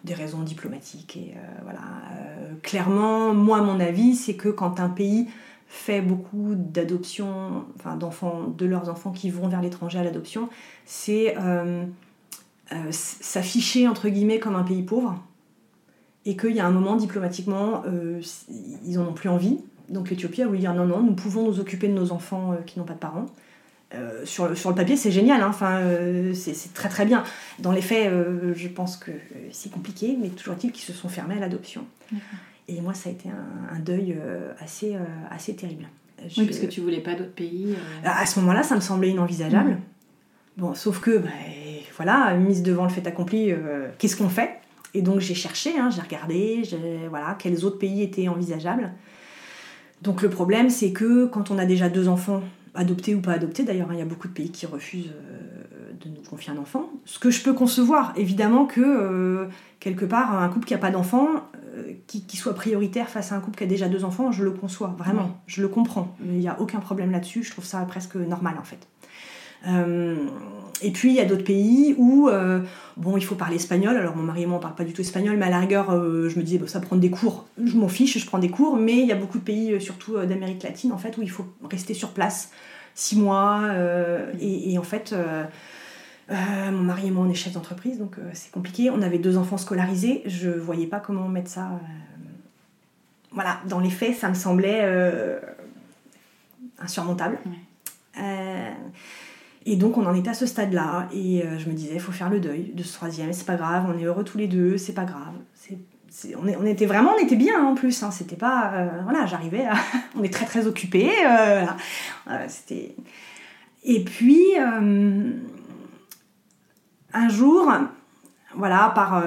Des raisons diplomatiques. Et euh, voilà, Euh, clairement, moi, mon avis, c'est que quand un pays fait beaucoup d'adoptions, enfin d'enfants, de leurs enfants qui vont vers l'étranger à l'adoption, c'est euh, s'afficher entre guillemets comme un pays pauvre. Et qu'il y a un moment diplomatiquement, ils en ont plus envie. Donc l'Éthiopie a voulu dire non, non, nous pouvons nous occuper de nos enfants qui n'ont pas de parents. Euh, sur, le, sur le papier, c'est génial, hein. enfin, euh, c'est très très bien. Dans les faits, euh, je pense que c'est compliqué, mais toujours est-il qu'ils se sont fermés à l'adoption. Et moi, ça a été un, un deuil assez, assez terrible. Je- Oui, parce que tu voulais pas d'autres pays. À ce moment-là, ça me semblait inenvisageable. Mhm. Bon, sauf que, bah, voilà, mise devant le fait accompli, qu'est-ce qu'on fait? Et donc j'ai cherché, hein, j'ai regardé, voilà, quels autres pays étaient envisageables. Donc le problème, c'est que quand on a déjà deux enfants, adoptés ou pas adoptés, d'ailleurs, hein, il y a beaucoup de pays qui refusent euh, de nous confier un enfant. Ce que je peux concevoir, évidemment que euh, quelque part, un couple qui n'a pas d'enfant, euh, qui, qui soit prioritaire face à un couple qui a déjà deux enfants, je le conçois, vraiment, Oui. je le comprends. Il n'y a aucun problème là-dessus, je trouve ça presque normal en fait. Euh, et puis il y a d'autres pays où euh, bon il faut parler espagnol. Alors mon mari et moi on parle pas du tout espagnol, mais à la rigueur euh, je me disais bon, ça prendre des cours, je m'en fiche, je prends des cours. Mais il y a beaucoup de pays, surtout d'Amérique latine en fait, où il faut rester sur place six mois. euh, et, et en fait mon mari et moi on est chef d'entreprise, donc c'est compliqué. On avait deux enfants scolarisés, je voyais pas comment mettre ça. Voilà, dans les faits ça me semblait insurmontable. Ouais. Et donc on en était à ce stade-là, et euh, je me disais, il faut faire le deuil de ce troisième, c'est pas grave, on est heureux tous les deux, c'est pas grave. On, est- on était vraiment, on était bien hein, en plus, hein, c'était pas... euh, voilà, j'arrivais à... on est très très occupés, euh, voilà. C'était... Et puis, un jour, voilà, par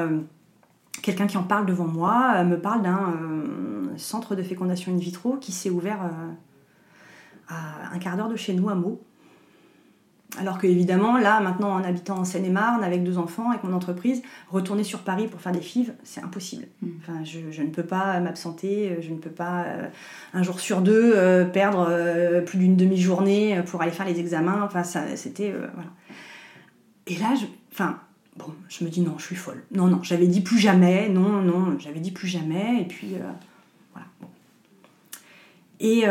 quelqu'un qui en parle devant moi, me parle d'un centre de fécondation in vitro qui s'est ouvert... à un quart d'heure de chez nous à Meaux. Alors que évidemment, là, maintenant, en habitant en Seine-et-Marne, avec deux enfants, avec mon entreprise, retourner sur Paris pour faire des FIV, c'est impossible. Mm. Enfin, je, je ne peux pas m'absenter, je ne peux pas, euh, un jour sur deux, euh, perdre euh, plus d'une demi-journée pour aller faire les examens. Enfin, ça, c'était... euh, voilà. Et là, je, enfin, bon, je me dis non, je suis folle. Non, non, j'avais dit plus jamais, non, non, j'avais dit plus jamais, et puis... euh, voilà. bon. Et...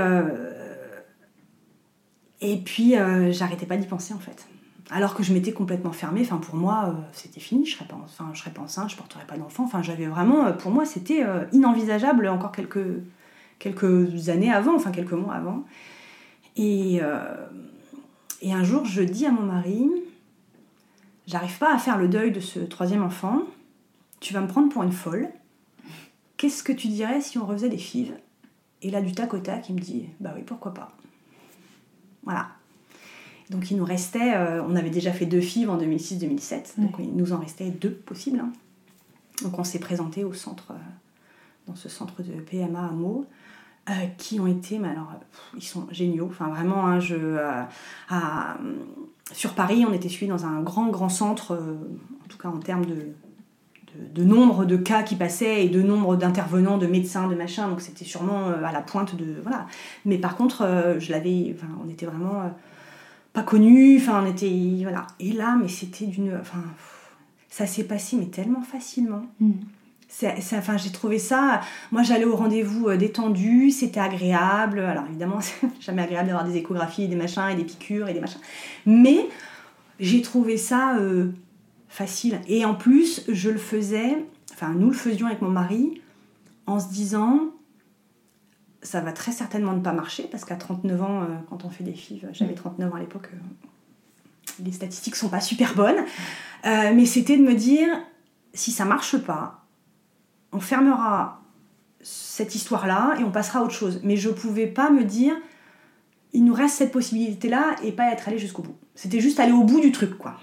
et puis, euh, j'arrêtais pas d'y penser en fait. Alors que je m'étais complètement fermée. Enfin, pour moi, euh, c'était fini. Je serais pas, enfin, je serais pas enceinte, je porterais pas d'enfant. Enfin, j'avais vraiment, euh, pour moi, c'était inenvisageable encore quelques années avant, enfin quelques mois avant. Et et un jour, je dis à mon mari, j'arrive pas à faire le deuil de ce troisième enfant. Tu vas me prendre pour une folle. Qu'est-ce que tu dirais si on refaisait des fives? Et là, du tac au tac, il me dit, bah oui, pourquoi pas. Voilà. Donc il nous restait, euh, on avait déjà fait deux FIV en 2006-2007, donc il nous en restait deux possibles. hein. Donc on s'est présenté au centre, euh, dans ce centre de PMA à Meaux, euh, qui ont été, mais alors, pff, ils sont géniaux. Enfin vraiment, hein, je, à- sur Paris, on était suivis dans un grand, grand centre, en tout cas en termes de, de, de nombre de cas qui passaient et de nombre d'intervenants, de médecins, de machin. Donc c'était sûrement euh, à la pointe de voilà. Mais par contre, euh, je l'avais, enfin, on était vraiment euh, pas connus. Enfin, on était voilà. Et là, mais c'était d'une, enfin, ça s'est passé mais tellement facilement. Mm. Enfin, j'ai trouvé ça. Moi, j'allais au rendez-vous détendu, c'était agréable. Alors, évidemment, c'est jamais agréable d'avoir des échographies, et des machins, et des piqûres, et des machins. Mais j'ai trouvé ça euh, facile. Et en plus, je le faisais, enfin, nous le faisions avec mon mari, en se disant, ça va très certainement ne pas marcher, parce qu'à 39 ans, euh, quand on fait des FIV, j'avais 39 ans à l'époque, euh, les statistiques sont pas super bonnes. Euh, mais c'était de me dire, si ça marche pas, on fermera cette histoire-là et on passera à autre chose. Mais je pouvais pas me dire, il nous reste cette possibilité-là et pas être allé jusqu'au bout. C'était juste aller au bout du truc, quoi.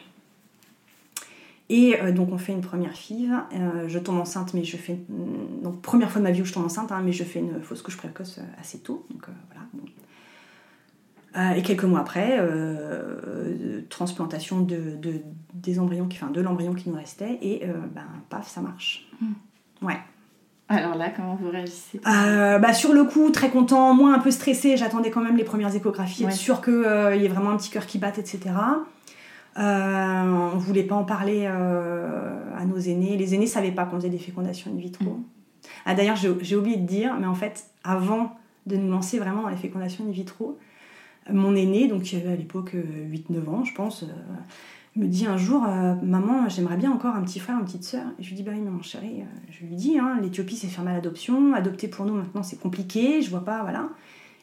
Et euh, donc on fait une première FIV, euh, je tombe enceinte, mais je fais... Donc première fois de ma vie où je tombe enceinte, hein, mais je fais une fausse couche précoce euh, assez tôt. Donc euh, voilà. bon. Et quelques mois après, transplantation de, de- des embryons, qui, enfin de l'embryon qui nous restait, et ben paf, ça marche. Ouais. Alors là, comment vous réagissez? Euh, bah, sur le coup, très content, moins un peu stressé. J'attendais quand même les premières échographies, Ouais. être sûr qu'il y ait vraiment un petit cœur qui batte, etc. Euh, on voulait pas en parler euh, à nos aînés. Les aînés savaient pas qu'on faisait des fécondations in vitro. Mm. Ah, D'ailleurs, j'ai oublié de dire, mais en fait, avant de nous lancer vraiment dans les fécondations in vitro, mon aîné, donc qui avait à l'époque euh, 8-9 ans, je pense, euh, me dit un jour euh, Maman, j'aimerais bien encore un petit frère, une petite sœur. Et je lui dis Bah oui, mais mon chéri, euh, je lui dis hein, l'Éthiopie c'est fermé à l'adoption, adopter pour nous maintenant c'est compliqué, je vois pas, voilà.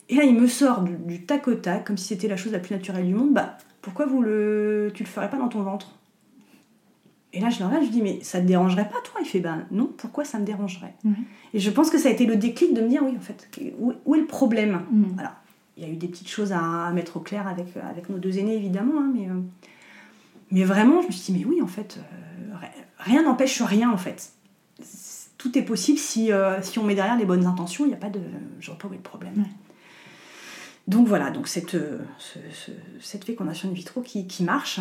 Et là, il me sort du, du tac au tac, comme si c'était la chose la plus naturelle du monde Bah, pourquoi vous le, tu le ferais pas dans ton ventre? Et là, je le regarde, je lui dis Mais ça te dérangerait pas, toi? Il fait Ben non, pourquoi ça me dérangerait? Mhm. Et je pense que ça a été le déclic de me dire Oui, en fait, où, où est le problème? Mm. il y a eu des petites choses à, mettre au clair avec, avec nos deux aînés, évidemment. hein, mais, euh, mais vraiment, je me suis dit, mais oui, en fait, euh, ri- rien n'empêche rien, en fait. Tout est possible si, euh, si on met derrière les bonnes intentions, il n'y a pas de... Je vois pas où est le problème. Donc voilà, donc cette, ce- ce- cette fécondation in vitro qui, qui marche.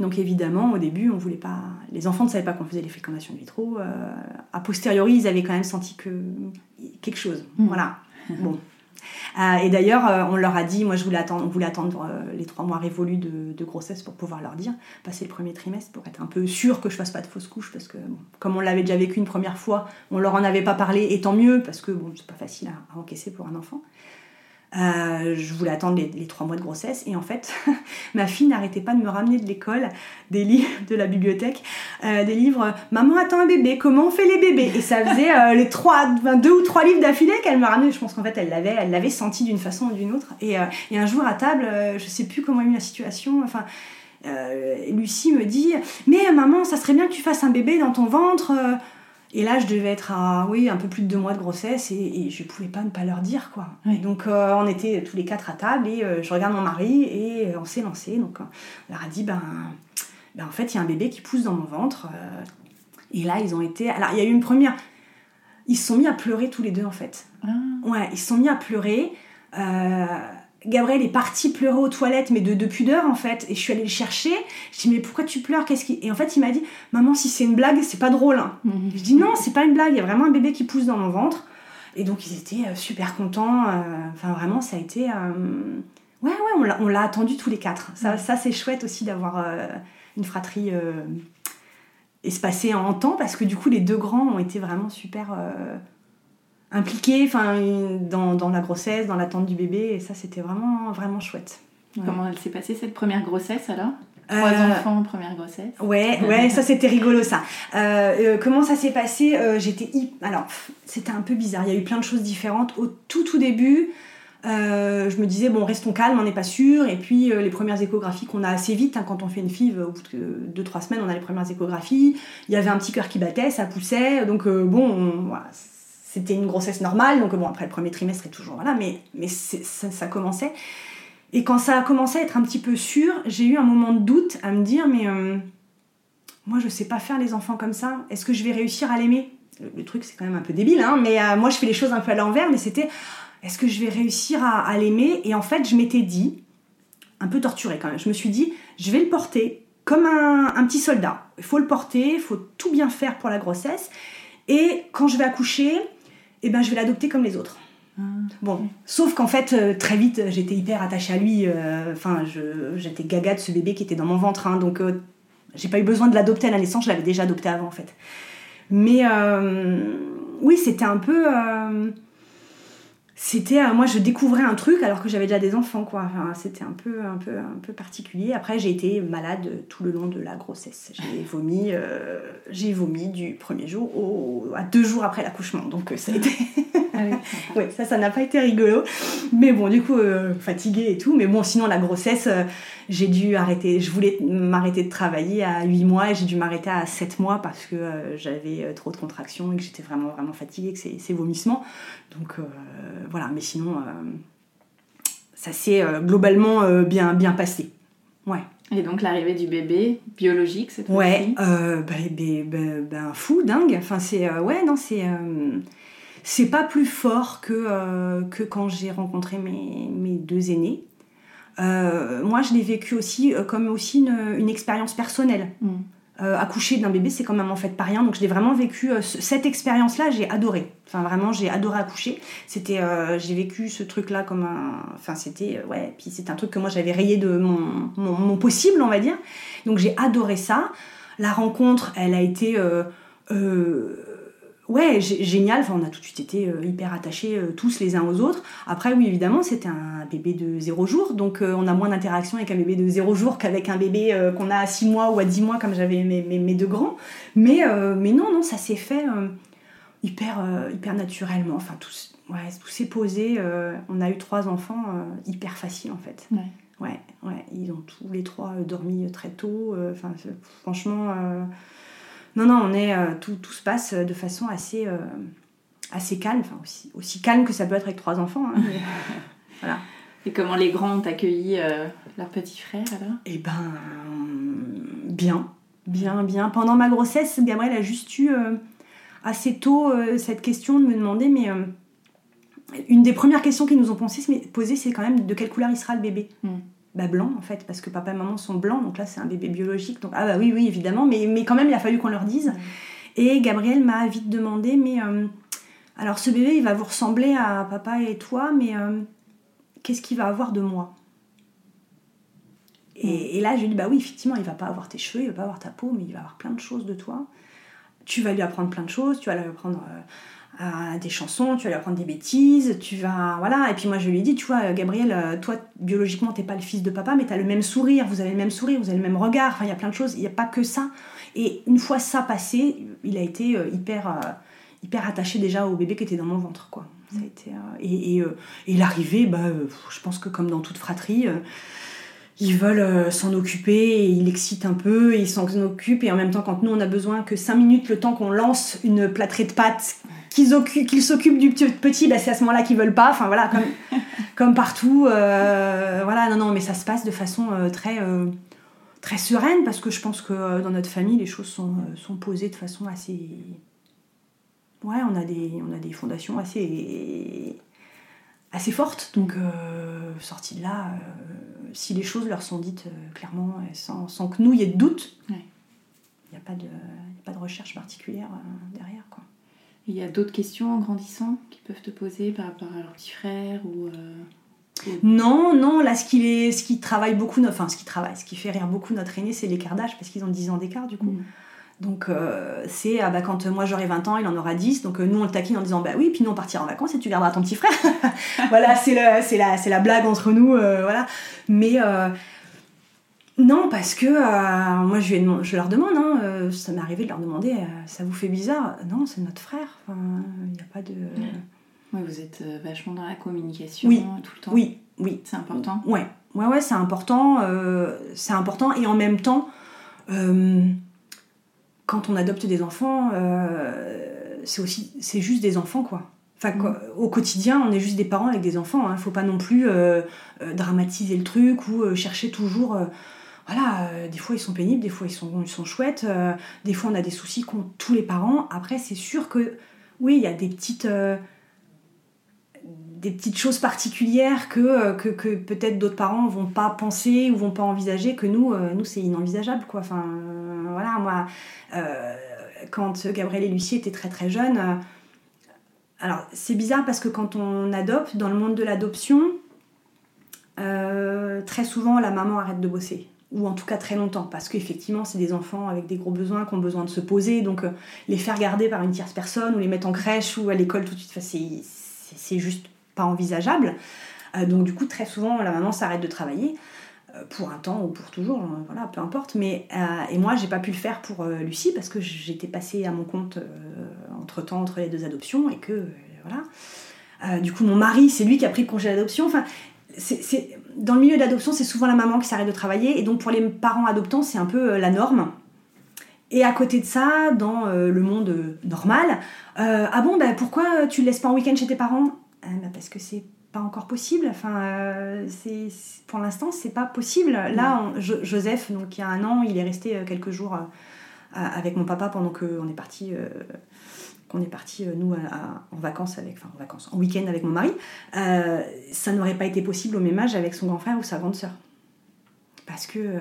Donc évidemment, au début, on voulait pas... Les enfants ne savaient pas qu'on faisait les fécondations in vitro. euh, a posteriori, ils avaient quand même senti que... quelque chose. Mm. Voilà. Bon. Euh, et d'ailleurs, euh, on leur a dit, moi je voulais attendre, on voulait attendre les trois mois révolus de, de grossesse pour pouvoir leur dire, passer le premier trimestre pour être un peu sûr que je fasse pas de fausse couche, parce que bon, comme on l'avait déjà vécu une première fois, on leur en avait pas parlé, et tant mieux, parce que bon, c'est pas facile à, à encaisser pour un enfant. Euh, je voulais attendre les, trois mois de grossesse et en fait ma fille n'arrêtait pas de me ramener de l'école des livres de la bibliothèque euh, des livres maman attend un bébé comment on fait les bébés? Et ça faisait euh, les trois deux ou trois livres d'affilée qu'elle me ramenait je pense qu'en fait elle l'avait elle l'avait senti d'une façon ou d'une autre et, un jour à table je sais plus comment a eu la situation enfin Lucie me dit mais maman ça serait bien que tu fasses un bébé dans ton ventre. Et là je devais être à oui un peu plus de deux mois de grossesse et, et je pouvais pas ne pas leur dire quoi Oui. donc euh, on était tous les quatre à table et euh, je regarde mon mari et euh, on s'est lancé donc on leur a dit ben, ben en fait il y a un bébé qui pousse dans mon ventre et là ils ont été alors il y a eu une première ils se sont mis à pleurer tous les deux en fait Ah. Ouais, ils se sont mis à pleurer. Euh, Gabriel est parti pleurer aux toilettes, mais de, de pudeur en fait. Et je suis allée le chercher. Je dis mais pourquoi tu pleures? Qu'est-ce qui? Et en fait il m'a dit maman si c'est une blague c'est pas drôle. hein. Mhm. Je dis non c'est pas une blague. Il y a vraiment un bébé qui pousse dans mon ventre. Et donc ils étaient euh, super contents. euh, Enfin vraiment ça a été euh, ouais ouais on l'a attendu tous les quatre. Ça ça c'est chouette aussi d'avoir une fratrie espacée en temps parce que du coup les deux grands ont été vraiment super impliqués enfin dans, dans la grossesse dans l'attente du bébé et ça c'était vraiment vraiment chouette. Ouais. Comment elle s'est passée cette première grossesse alors? Trois Euh, enfants, première grossesse. Ouais, ouais, ça c'était rigolo ça. Euh, euh, comment ça s'est passé? J'étais alors c'était un peu bizarre. Il y a eu plein de choses différentes au tout tout début. je me disais bon restons calmes, on n'est pas sûr. Et puis les premières échographies qu'on a assez vite hein, quand on fait une FIV, au bout de 2-3 semaines on a les premières échographies. Il y avait un petit cœur qui battait, ça poussait. Donc bon, on- voilà, c'était une grossesse normale. Donc bon après le premier trimestre est toujours voilà, mais mais ça, ça commençait. Et quand ça a commencé à être un petit peu sûr, j'ai eu un moment de doute à me dire mais euh, moi je sais pas faire les enfants comme ça. Est-ce que je vais réussir à l'aimer? Le, truc c'est quand même un peu débile, hein, mais euh, moi je fais les choses un peu à l'envers. Mais c'était est-ce que je vais réussir à, l'aimer? Et en fait je m'étais dit un peu torturée quand même. Je me suis dit je vais le porter comme un petit soldat. Il faut le porter, il faut tout bien faire pour la grossesse. Et quand je vais accoucher, eh ben je vais l'adopter comme les autres. Bon, sauf qu'en fait, euh, très vite, j'étais hyper attachée à lui. euh, Enfin, j'étais gaga de ce bébé qui était dans mon ventre. hein, donc, euh, j'ai pas eu besoin de l'adopter à la naissance, je l'avais déjà adopté avant, en fait. Mais euh, oui, c'était un peu. C'était. euh, moi, je découvrais un truc alors que j'avais déjà des enfants, quoi. Enfin, c'était un peu, un, peu, un peu particulier. Après, j'ai été malade tout le long de la grossesse. J'ai vomi, euh, j'ai vomi du premier jour au, à deux jours après l'accouchement. Donc, euh, ça a été. Ah oui, Oui, ça, ça n'a pas été rigolo. Mais bon, du coup, euh, fatiguée et tout. Mais bon, sinon, la grossesse, j'ai dû arrêter. Je voulais m'arrêter de travailler à 8 mois et j'ai dû m'arrêter à 7 mois parce que euh, j'avais euh, trop de contractions et que j'étais vraiment, vraiment fatiguée, que c'est ces vomissements. Donc, euh, voilà. Mais sinon, ça s'est globalement bien, bien passé. Ouais. Et donc l'arrivée du bébé biologique cette Ouais, euh, bah, bah, bah, fou, dingue. Enfin, c'est. euh, ouais, non, c'est. euh, c'est pas plus fort que, que quand j'ai rencontré mes, mes deux aînés. Euh, moi, je l'ai vécu aussi euh, comme aussi une, une expérience personnelle. Mm. Euh, accoucher d'un bébé, c'est quand même en fait pas rien. Donc, je l'ai vraiment vécu. ce- cette expérience-là, j'ai adoré. Enfin, vraiment, j'ai adoré accoucher. C'était, j'ai vécu ce truc-là comme un. Enfin, c'était, ouais. Puis c'était un truc que moi j'avais rayé de mon, mon, mon possible, on va dire. Donc, j'ai adoré ça. La rencontre, elle a été. Ouais, gé- génial. Enfin, on a tout de suite été euh, hyper attachés euh, tous les uns aux autres. Après, oui, évidemment, c'était un bébé de zéro jour. Donc, euh, on a moins d'interaction avec un bébé de zéro jour qu'avec un bébé qu'on a à six mois ou à dix mois, comme j'avais mes, mes, mes deux grands. Mais, euh, mais non, non, ça s'est fait euh, hyper, euh, hyper naturellement. Enfin, tout, ouais, tout s'est posé. on a eu trois enfants hyper facile, en fait. Ouais. Ouais, ouais, ils ont tous les trois dormi très tôt. Enfin, franchement, non, non, on est, euh, tout, tout se passe de façon assez, euh, assez calme, enfin aussi, aussi calme que ça peut être avec trois enfants. hein, mais- voilà. Et comment les grands ont accueilli euh, leur petit frère alors? Eh ben, bien, bien, bien. Pendant ma grossesse, Gabriel a juste eu euh, assez tôt euh, cette question de me demander, mais euh, une des premières questions qu'ils nous ont posées, c'est quand même de quelle couleur il sera le bébé? Mm. Bah blanc en fait, parce que papa et maman sont blancs, donc là c'est un bébé biologique. Donc ah bah oui, oui, évidemment, mais, mais quand même il a fallu qu'on leur dise. Et Gabriel m'a vite demandé, mais euh, alors ce bébé il va vous ressembler à papa et toi, mais euh, qu'est-ce qu'il va avoir de moi? Et, et là, je lui ai dit, bah oui, effectivement, il va pas avoir tes cheveux, il va pas avoir ta peau, mais il va avoir plein de choses de toi. Tu vas lui apprendre plein de choses, tu vas lui apprendre euh, à des chansons, tu vas lui apprendre des bêtises, tu vas... Voilà, et puis moi je lui ai dit, tu vois, Gabriel, euh, toi, biologiquement, t'es pas le fils de papa, mais t'as le même sourire, vous avez le même sourire, vous avez le même regard, enfin, il y a plein de choses, il n'y a pas que ça. Et une fois ça passé, il a été euh, hyper... euh, hyper attaché déjà au bébé qui était dans mon ventre quoi ça a été et, et, l'arrivée bah je pense que comme dans toute fratrie ils veulent s'en occuper, et ils l'excitent un peu, et ils s'en occupent, et en même temps, quand nous on a besoin que 5 minutes, le temps qu'on lance une plâtrée de pâtes, qu'ils occu- qu'ils s'occupent du petit- bah, c'est à ce moment-là qu'ils veulent pas, enfin voilà, comme, comme partout, euh, voilà, non, non, mais ça se passe de façon euh, très, euh, très sereine, parce que je pense que dans notre famille, les choses sont, sont posées de façon assez. Ouais, on a des, on a des fondations assez assez forte. Donc, sortie de là, si les choses leur sont dites clairement, sans, sans, que nous, il y ait de doute, il n'y a, pas de, pas de recherche particulière derrière. Quoi. Il y a d'autres questions en grandissant qui peuvent te poser par rapport à leur petit frère ou... Non, non, là, ce qui, est, ce qui travaille beaucoup, enfin, ce qui travaille, ce qui fait rire beaucoup notre aîné, c'est l'écart d'âge, parce qu'ils ont 10 ans d'écart, du coup. Mm. Donc, euh, c'est ah bah, quand moi j'aurai 20 ans, il en aura 10. Donc, euh, nous, on le taquine en disant Bah oui, puis nous, on partira en vacances et tu garderas ton petit frère. voilà, c'est la, la blague entre nous. Euh, voilà. Mais non, parce que moi, je, je, leur demande, hein, ça m'est arrivé de leur demander Ça vous fait bizarre? Non, c'est notre frère. Il n'y a pas de. Oui, vous êtes euh, vachement dans la communication tout le temps. Oui, oui. C'est important. Ouais, ouais, ouais, c'est important. Euh, c'est important. Et en même temps, euh, quand on adopte des enfants, c'est aussi, c'est juste des enfants, quoi. Enfin, mm. au quotidien, on est juste des parents avec des enfants. Il hein. ne faut pas non plus dramatiser le truc ou chercher toujours. Voilà, des fois ils sont pénibles, des fois ils sont, ils sont chouettes, des fois on a des soucis qu'ont tous les parents. Après, c'est sûr que oui, il y a des petites petites choses particulières que, euh, peut-être d'autres parents vont pas penser ou vont pas envisager que nous, euh, nous c'est inenvisageable quoi. Euh, voilà, moi quand Gabriel et Lucie étaient très très jeunes, alors c'est bizarre parce que quand on adopte, dans le monde de l'adoption, très souvent la maman arrête de bosser ou en tout cas très longtemps, parce qu'effectivement, c'est des enfants avec des gros besoins qui ont besoin de se poser, donc les faire garder par une tierce personne, ou les mettre en crèche ou à l'école tout de suite, c'est juste pas envisageable. Euh, donc du coup, très souvent, la maman s'arrête de travailler euh, pour un temps ou pour toujours, hein, voilà, peu importe. Mais euh, et moi, j'ai pas pu le faire pour Lucie parce que j'étais passée à mon compte entre temps entre les deux adoptions et que voilà. du coup, mon mari, c'est lui qui a pris le congé d'adoption. Enfin, c'est dans le milieu d'adoption, c'est souvent la maman qui s'arrête de travailler et donc pour les parents adoptants, c'est un peu la norme. Et à côté de ça, dans le monde normal, ah bon, ben pourquoi tu le laisses pas en week-end chez tes parents? Ah, bah, parce que c'est pas encore possible. Enfin, euh, c'est pour l'instant, c'est pas possible. Là, Joseph, donc il y a un an, il est resté euh, quelques jours euh, avec mon papa pendant qu'on est parti. Qu'on est parti nous en vacances avec enfin en vacances en week-end avec mon mari ça n'aurait pas été possible au même âge avec son grand frère ou sa grande sœur parce que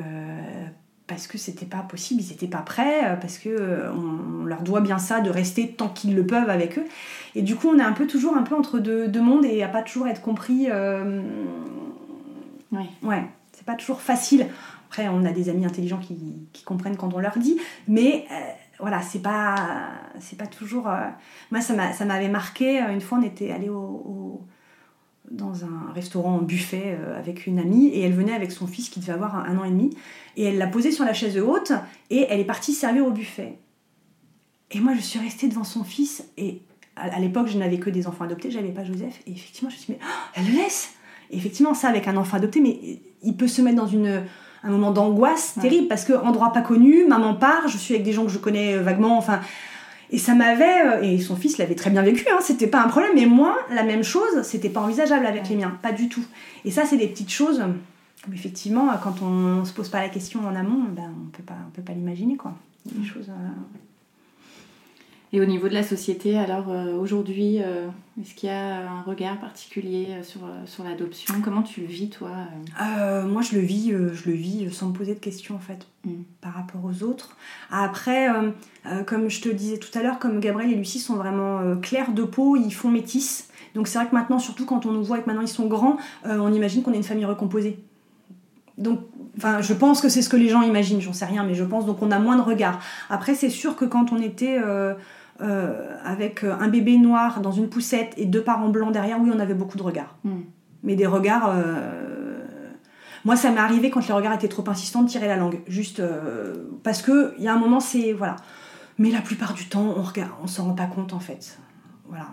parce que c'était pas possible, ils étaient pas prêts, euh, parce que euh, on, leur doit bien ça de rester tant qu'ils le peuvent avec eux. Et du coup, on est un peu toujours un peu entre deux, mondes et à pas toujours être compris. Euh... Ouais, c'est pas toujours facile. Après, on a des amis intelligents qui, qui comprennent quand on leur dit, mais euh, voilà, c'est pas c'est pas toujours. Moi, ça m'avait marqué. Une fois, on était allé au dans un restaurant buffet euh, avec une amie et elle venait avec son fils qui devait avoir un, an et demi et elle l'a posé sur la chaise haute et elle est partie servir au buffet. Et moi je suis restée devant son fils et à, l'époque je n'avais que des enfants adoptés, j'avais pas Joseph et effectivement je me suis dit mais oh, elle le laisse Effectivement ça avec un enfant adopté mais il peut se mettre dans une un moment d'angoisse terrible parce que endroit pas connu, maman part, je suis avec des gens que je connais euh, vaguement, enfin et ça m'avait, euh, et son fils l'avait très bien vécu, hein, c'était pas un problème, mais moi, la même chose, c'était pas envisageable avec les miens, pas du tout. Et ça, c'est des petites choses effectivement, quand on se pose pas la question en amont, ben, on peut pas, on peut pas l'imaginer, quoi. Des choses. Euh, et au niveau de la société, alors euh, aujourd'hui, euh, est-ce qu'il y a un regard particulier euh, sur, sur l'adoption? Comment tu le vis, toi Moi, je le vis, je le vis sans me poser de questions, en fait, mm. par rapport aux autres. Après, comme je te disais tout à l'heure, comme Gabriel et Lucie sont vraiment clairs de peau, ils font métis. Donc c'est vrai que maintenant, surtout quand on nous voit et que maintenant ils sont grands, on imagine qu'on est une famille recomposée. Donc, enfin, je pense que c'est ce que les gens imaginent, j'en sais rien, mais je pense donc on a moins de regard. Après, c'est sûr que quand on était euh, avec euh, un bébé noir dans une poussette et deux parents blancs derrière, oui, on avait beaucoup de regards. Hmm. Mais des regards. Euh, moi, ça m'est arrivé quand les regards étaient trop insistants de tirer la langue. Juste parce qu'il y a un moment, c'est. Voilà. Mais la plupart du temps, on regarde, on s'en rend pas compte en fait. Voilà.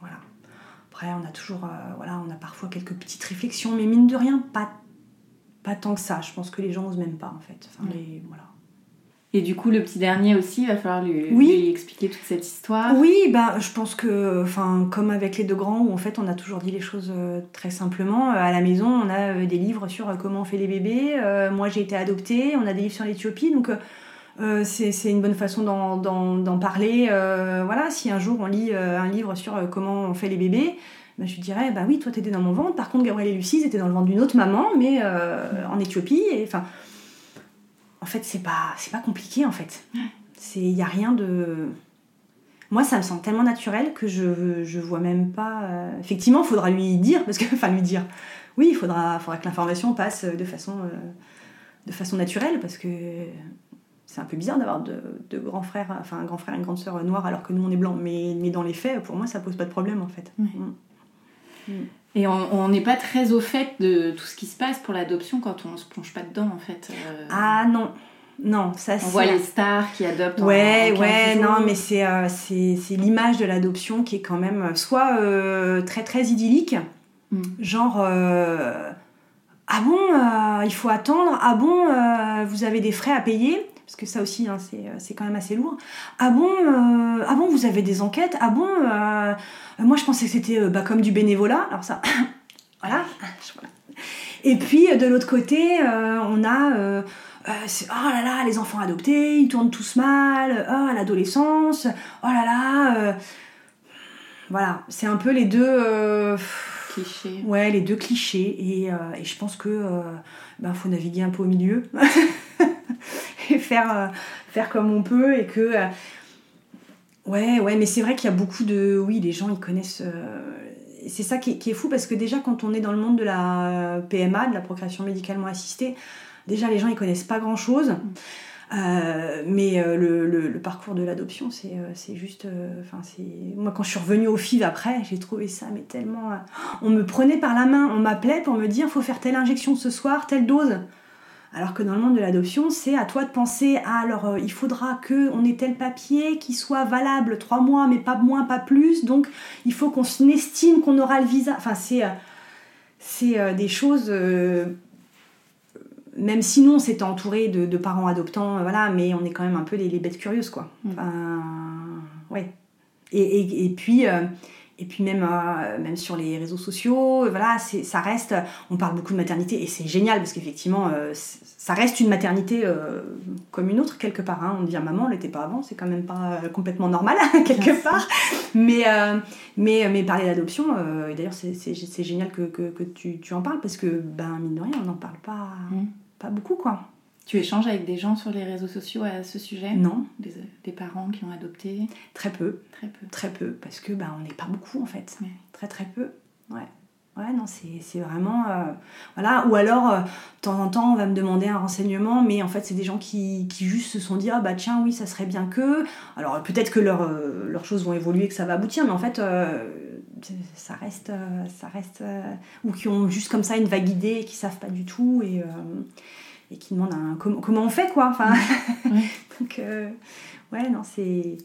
voilà. Après, on a toujours. voilà, on a parfois quelques petites réflexions, mais mine de rien, pas, pas tant que ça. Je pense que les gens osent même pas en fait. Enfin, les, voilà. Et du coup, le petit dernier aussi, il va falloir lui, expliquer toute cette histoire. Oui, bah, je pense que, enfin, comme avec les deux grands, où en fait on a toujours dit les choses euh, très simplement. Euh, à la maison, on a euh, des livres sur comment on fait les bébés. moi, j'ai été adoptée. On a des livres sur l'Éthiopie. Donc, c'est une bonne façon d'en- parler. Voilà, si un jour on lit un livre sur comment on fait les bébés, bah, je lui dirais, bah oui, toi t'étais dans mon ventre. Par contre, Gabriel et Lucie, ils étaient dans le ventre d'une autre maman, mais en Éthiopie. Et enfin, en fait, c'est pas, c'est pas compliqué en fait. C'est, il y a rien de. Moi, ça me semble tellement naturel que je, je vois même pas. euh, Effectivement, il faudra lui dire, parce que, enfin, lui dire. Oui, il faudra, faudra que l'information passe de façon, euh, de façon naturelle, parce que c'est un peu bizarre d'avoir de, de grands frères, enfin un grand frère et une grande sœur noirs alors que nous on est blancs. Mais, mais dans les faits, pour moi, ça pose pas de problème en fait. Oui. Mm. Et on on n'est pas très au fait de tout ce qui se passe pour l'adoption quand on se plonge pas dedans en fait. Euh, Ah non, non, ça on c'est. voit les stars qui adoptent en- Ouais, en 15 ouais, jours. non, mais c'est euh, c'est l'image de l'adoption qui est quand même euh, soit euh, très très idyllique, Mm. genre ah bon, il faut attendre, ah bon, vous avez des frais à payer, parce que ça aussi hein, c'est euh, c'est quand même assez lourd. Ah bon, euh, ah bon, vous avez des enquêtes, ah bon, euh, moi je pensais que c'était bah, comme du bénévolat, alors ça, voilà. Et puis de l'autre côté, euh, on a oh là là, les enfants adoptés, ils tournent tous mal, oh l'adolescence, oh là là. voilà, c'est un peu les deux, euh, Cliché. ouais, les deux clichés. Et, et je pense que ben, faut naviguer un peu au milieu faire, euh, faire comme on peut et que euh, ouais, ouais, mais c'est vrai qu'il y a beaucoup de, oui, les gens ils connaissent. euh, c'est ça qui est, fou parce que déjà quand on est dans le monde de la PMA, de la procréation médicalement assistée, déjà les gens ils connaissent pas grand chose. Mais le, le- parcours de l'adoption, c'est juste. Enfin, c'est moi quand je suis revenue au FIV après, j'ai trouvé ça mais tellement. on me prenait par la main, on m'appelait pour me dire faut faire telle injection ce soir, telle dose. Alors que dans le monde de l'adoption, c'est à toi de penser à alors euh, il faudra que on ait tel papier qui soit valable trois mois, mais pas moins, pas plus. Donc il faut qu'on estime qu'on aura le visa. Enfin, c'est euh, c'est euh, des choses. même si nous on s'était entouré de, de parents adoptants, voilà, mais on est quand même un peu les, les bêtes curieuses, quoi. Mm. Enfin, ouais. Et, et, et puis. Et puis même, euh, même sur les réseaux sociaux, euh, voilà, c'est, ça reste, on parle beaucoup de maternité et c'est génial parce qu'effectivement, euh, ça reste une maternité euh, comme une autre quelque part. hein. On devient maman, on l'était pas avant, c'est quand même pas complètement normal quelque part. Mais, mais, mais parler d'adoption, et d'ailleurs c'est, c'est, c'est génial que, que, que tu, tu en parles parce que, ben mine de rien, on n'en parle pas, Mm. pas beaucoup quoi. Tu échanges avec des gens sur les réseaux sociaux à ce sujet Non, des, des parents qui ont adopté très peu. Très peu. Très peu, parce que bah, on n'est pas beaucoup en fait. Ouais. Très très peu. Ouais. Ouais, non, c'est vraiment. euh, voilà. Ou alors, euh, de temps en temps, on va me demander un renseignement, mais en fait, c'est des gens qui, qui juste se sont dit Ah bah tiens, oui, ça serait bien que. Alors peut-être que leurs euh, leurs choses vont évoluer, que ça va aboutir, mais en fait, ça reste. ça reste ou qui ont juste comme ça une vague idée et qui savent pas du tout et. Et qui demandent un, comment, comment on fait quoi enfin. Ouais. donc euh, ouais non c'est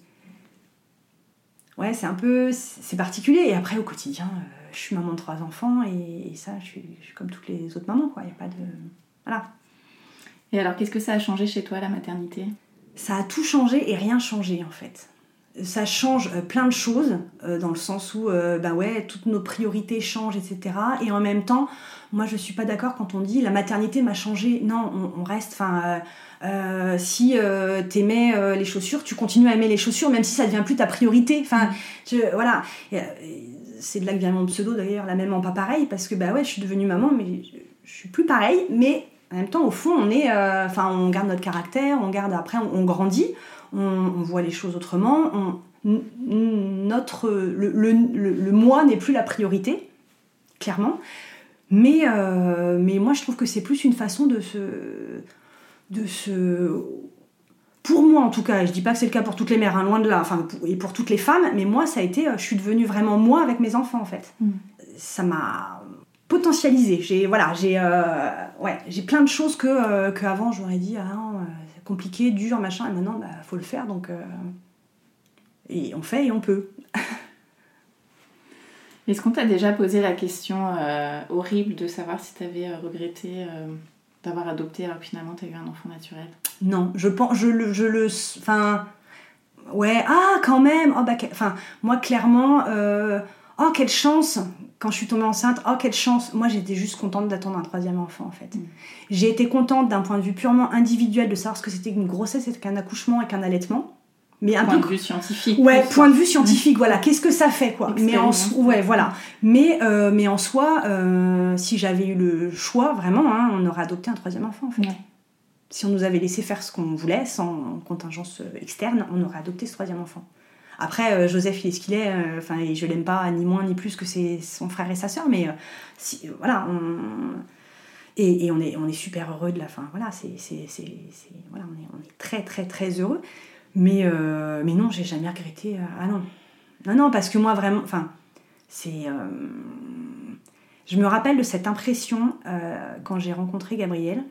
ouais c'est un peu c'est particulier. Et après au quotidien euh, je suis maman de trois enfants et, et ça je suis, je suis comme toutes les autres mamans quoi. Il y a pas de voilà. Et alors, qu'est-ce que ça a changé chez toi, la maternité? Ça a tout changé et rien changé en fait. Ça change euh, plein de choses euh, dans le sens où euh, bah ouais toutes nos priorités changent etc. Et en même temps moi je suis pas d'accord quand on dit la maternité m'a changé. Non on, reste enfin si euh, t'aimais les chaussures tu continues à aimer les chaussures même si ça devient plus ta priorité. Enfin voilà c'est de là que vient mon pseudo d'ailleurs la maman pas pareil parce que bah ouais je suis devenue maman mais je, suis plus pareille mais en même temps, au fond, on est, on garde notre caractère, on garde après, on grandit, on, on voit les choses autrement. On, notre, le, le, le- le moi n'est plus la priorité, clairement. Mais, euh, mais moi, je trouve que c'est plus une façon de se, de se, pour moi en tout cas, je dis pas que c'est le cas pour toutes les mères, hein, loin de là, enfin, et pour toutes les femmes, mais moi, ça a été, euh, je suis devenue vraiment moi avec mes enfants en fait. Mm. Ça m'a potentialisé. J'ai voilà, j'ai euh, ouais, j'ai plein de choses que euh, que avant j'aurais dit ah non, compliqué, dur, machin, et maintenant bah faut le faire donc euh, et on fait et on peut. Est-ce qu'on t'a déjà posé la question euh, horrible de savoir si t'avais euh, regretté euh, d'avoir adopté alors que finalement t'as eu un enfant naturel? Non, je pense, je le, je le, enfin, ouais, ah, quand même, oh, bah, enfin, moi, clairement, oh quelle chance quand je suis tombée enceinte, oh quelle chance. Moi j'étais juste contente d'attendre un troisième enfant en fait. J'ai été contente d'un point de vue purement individuel de savoir ce que c'était qu'une grossesse et qu'un accouchement et qu'un allaitement. Mais un point de vue scientifique. Ouais, point de vue scientifique, voilà. Qu'est-ce que ça fait, quoi? Mais en ouais, voilà. Mais euh, mais en soi, euh, si j'avais eu le choix, vraiment, hein, on aurait adopté un troisième enfant, en fait. Si on nous avait laissé faire ce qu'on voulait, sans contingence externe, on aurait adopté ce troisième enfant. Après, euh, Joseph, il est ce qu'il est. Enfin, et je l'aime pas ni moins ni plus que son frère et sa sœur, mais si, voilà, on et, on est on est super heureux de la fin. Voilà, c'est voilà, on est on est très très très heureux. Mais, euh, mais non, j'ai jamais regretté. Euh, ah non. Non, parce que moi, vraiment, enfin, c'est. Euh, je me rappelle de cette impression quand j'ai rencontré Gabriel.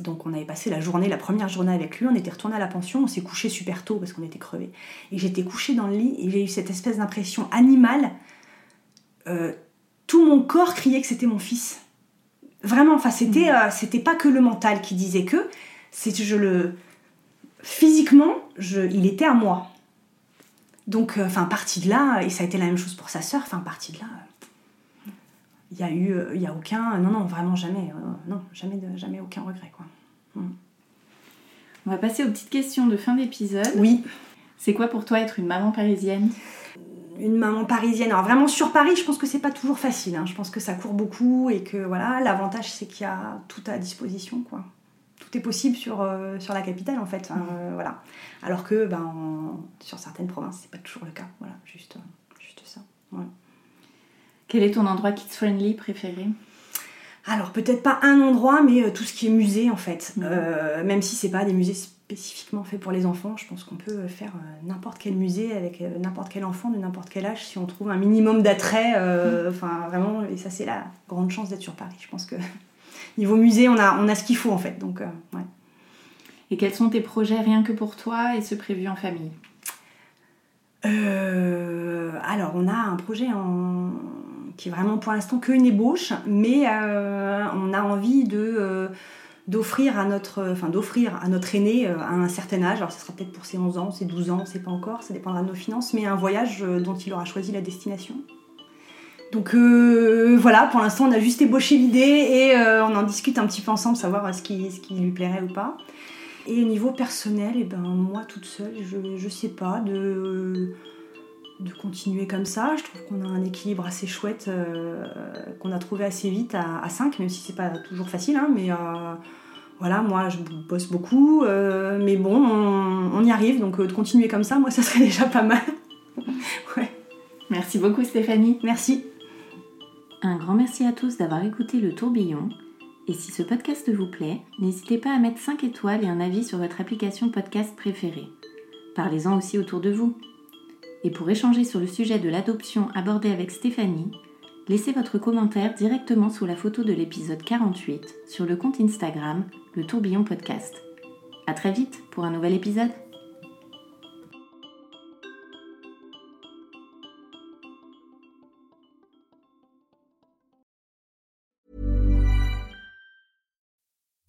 Donc, on avait passé la journée, la première journée avec lui. On était retourné à la pension. On s'est couché super tôt parce qu'on était crevés. Et j'étais couchée dans le lit et j'ai eu cette espèce d'impression animale. tout mon corps criait que c'était mon fils. Vraiment, enfin, c'était, mmh. c'était pas que le mental qui disait que. C'est je le physiquement, je, il était à moi. Donc, euh, enfin, partie de là, et ça a été la même chose pour sa sœur, enfin, partie de là, il y a eu, euh, il y a aucun, non, non, vraiment jamais, euh, non, jamais, de, jamais aucun regret, quoi. Mm. On va passer aux petites questions de fin d'épisode. Oui. C'est quoi pour toi être une maman parisienne? Une maman parisienne. Alors vraiment sur Paris, je pense que c'est pas toujours facile. Hein. Je pense que ça court beaucoup et que voilà, l'avantage c'est qu'il y a tout à disposition, quoi tout est possible sur, euh, sur la capitale en fait. Hein, euh, voilà. Alors que ben, sur certaines provinces, c'est pas toujours le cas. Voilà, juste, juste ça. Quel est ton endroit kids friendly préféré? Alors peut-être pas un endroit, mais euh, tout ce qui est musée en fait. Mhm. même si c'est pas des musées spécifiquement faits pour les enfants, je pense qu'on peut faire n'importe quel musée avec n'importe quel enfant de n'importe quel âge si on trouve un minimum d'attrait. Mhm. Enfin vraiment, et ça c'est la grande chance d'être sur Paris. Je pense que niveau musée, on a, on a ce qu'il faut en fait. Donc, euh, ouais. Et quels sont tes projets rien que pour toi et ce prévu en famille? Euh, Alors, on a un projet en... qui est vraiment pour l'instant qu'une ébauche, mais euh, on a envie de d'offrir à notre enfin d'offrir à notre aîné à un certain âge alors ce sera peut-être pour ses 11 ans ses 12 ans sait pas encore ça dépendra de nos finances mais un voyage dont il aura choisi la destination donc euh, voilà, pour l'instant on a juste ébauché l'idée et euh, on en discute un petit peu ensemble, savoir ce qui, ce qui lui plairait ou pas. Et au niveau personnel, et eh ben, moi toute seule, je, je sais pas, de, de continuer comme ça. Je trouve qu'on a un équilibre assez chouette euh, qu'on a trouvé assez vite à, 5, même si c'est pas toujours facile, hein, mais voilà, moi je bosse beaucoup, mais bon, on, on, y arrive, donc de continuer comme ça, moi ça serait déjà pas mal. ouais. Merci beaucoup Stéphanie. Merci. Un grand merci à tous d'avoir écouté le tourbillon. Et si ce podcast vous plaît, n'hésitez pas à mettre 5 étoiles et un avis sur votre application podcast préférée. Parlez-en aussi autour de vous. Et pour échanger sur le sujet de l'adoption abordé avec Stéphanie, laissez votre commentaire directement sous la photo de l'épisode 48 sur le compte Instagram Le Tourbillon Podcast. A très vite pour un nouvel épisode.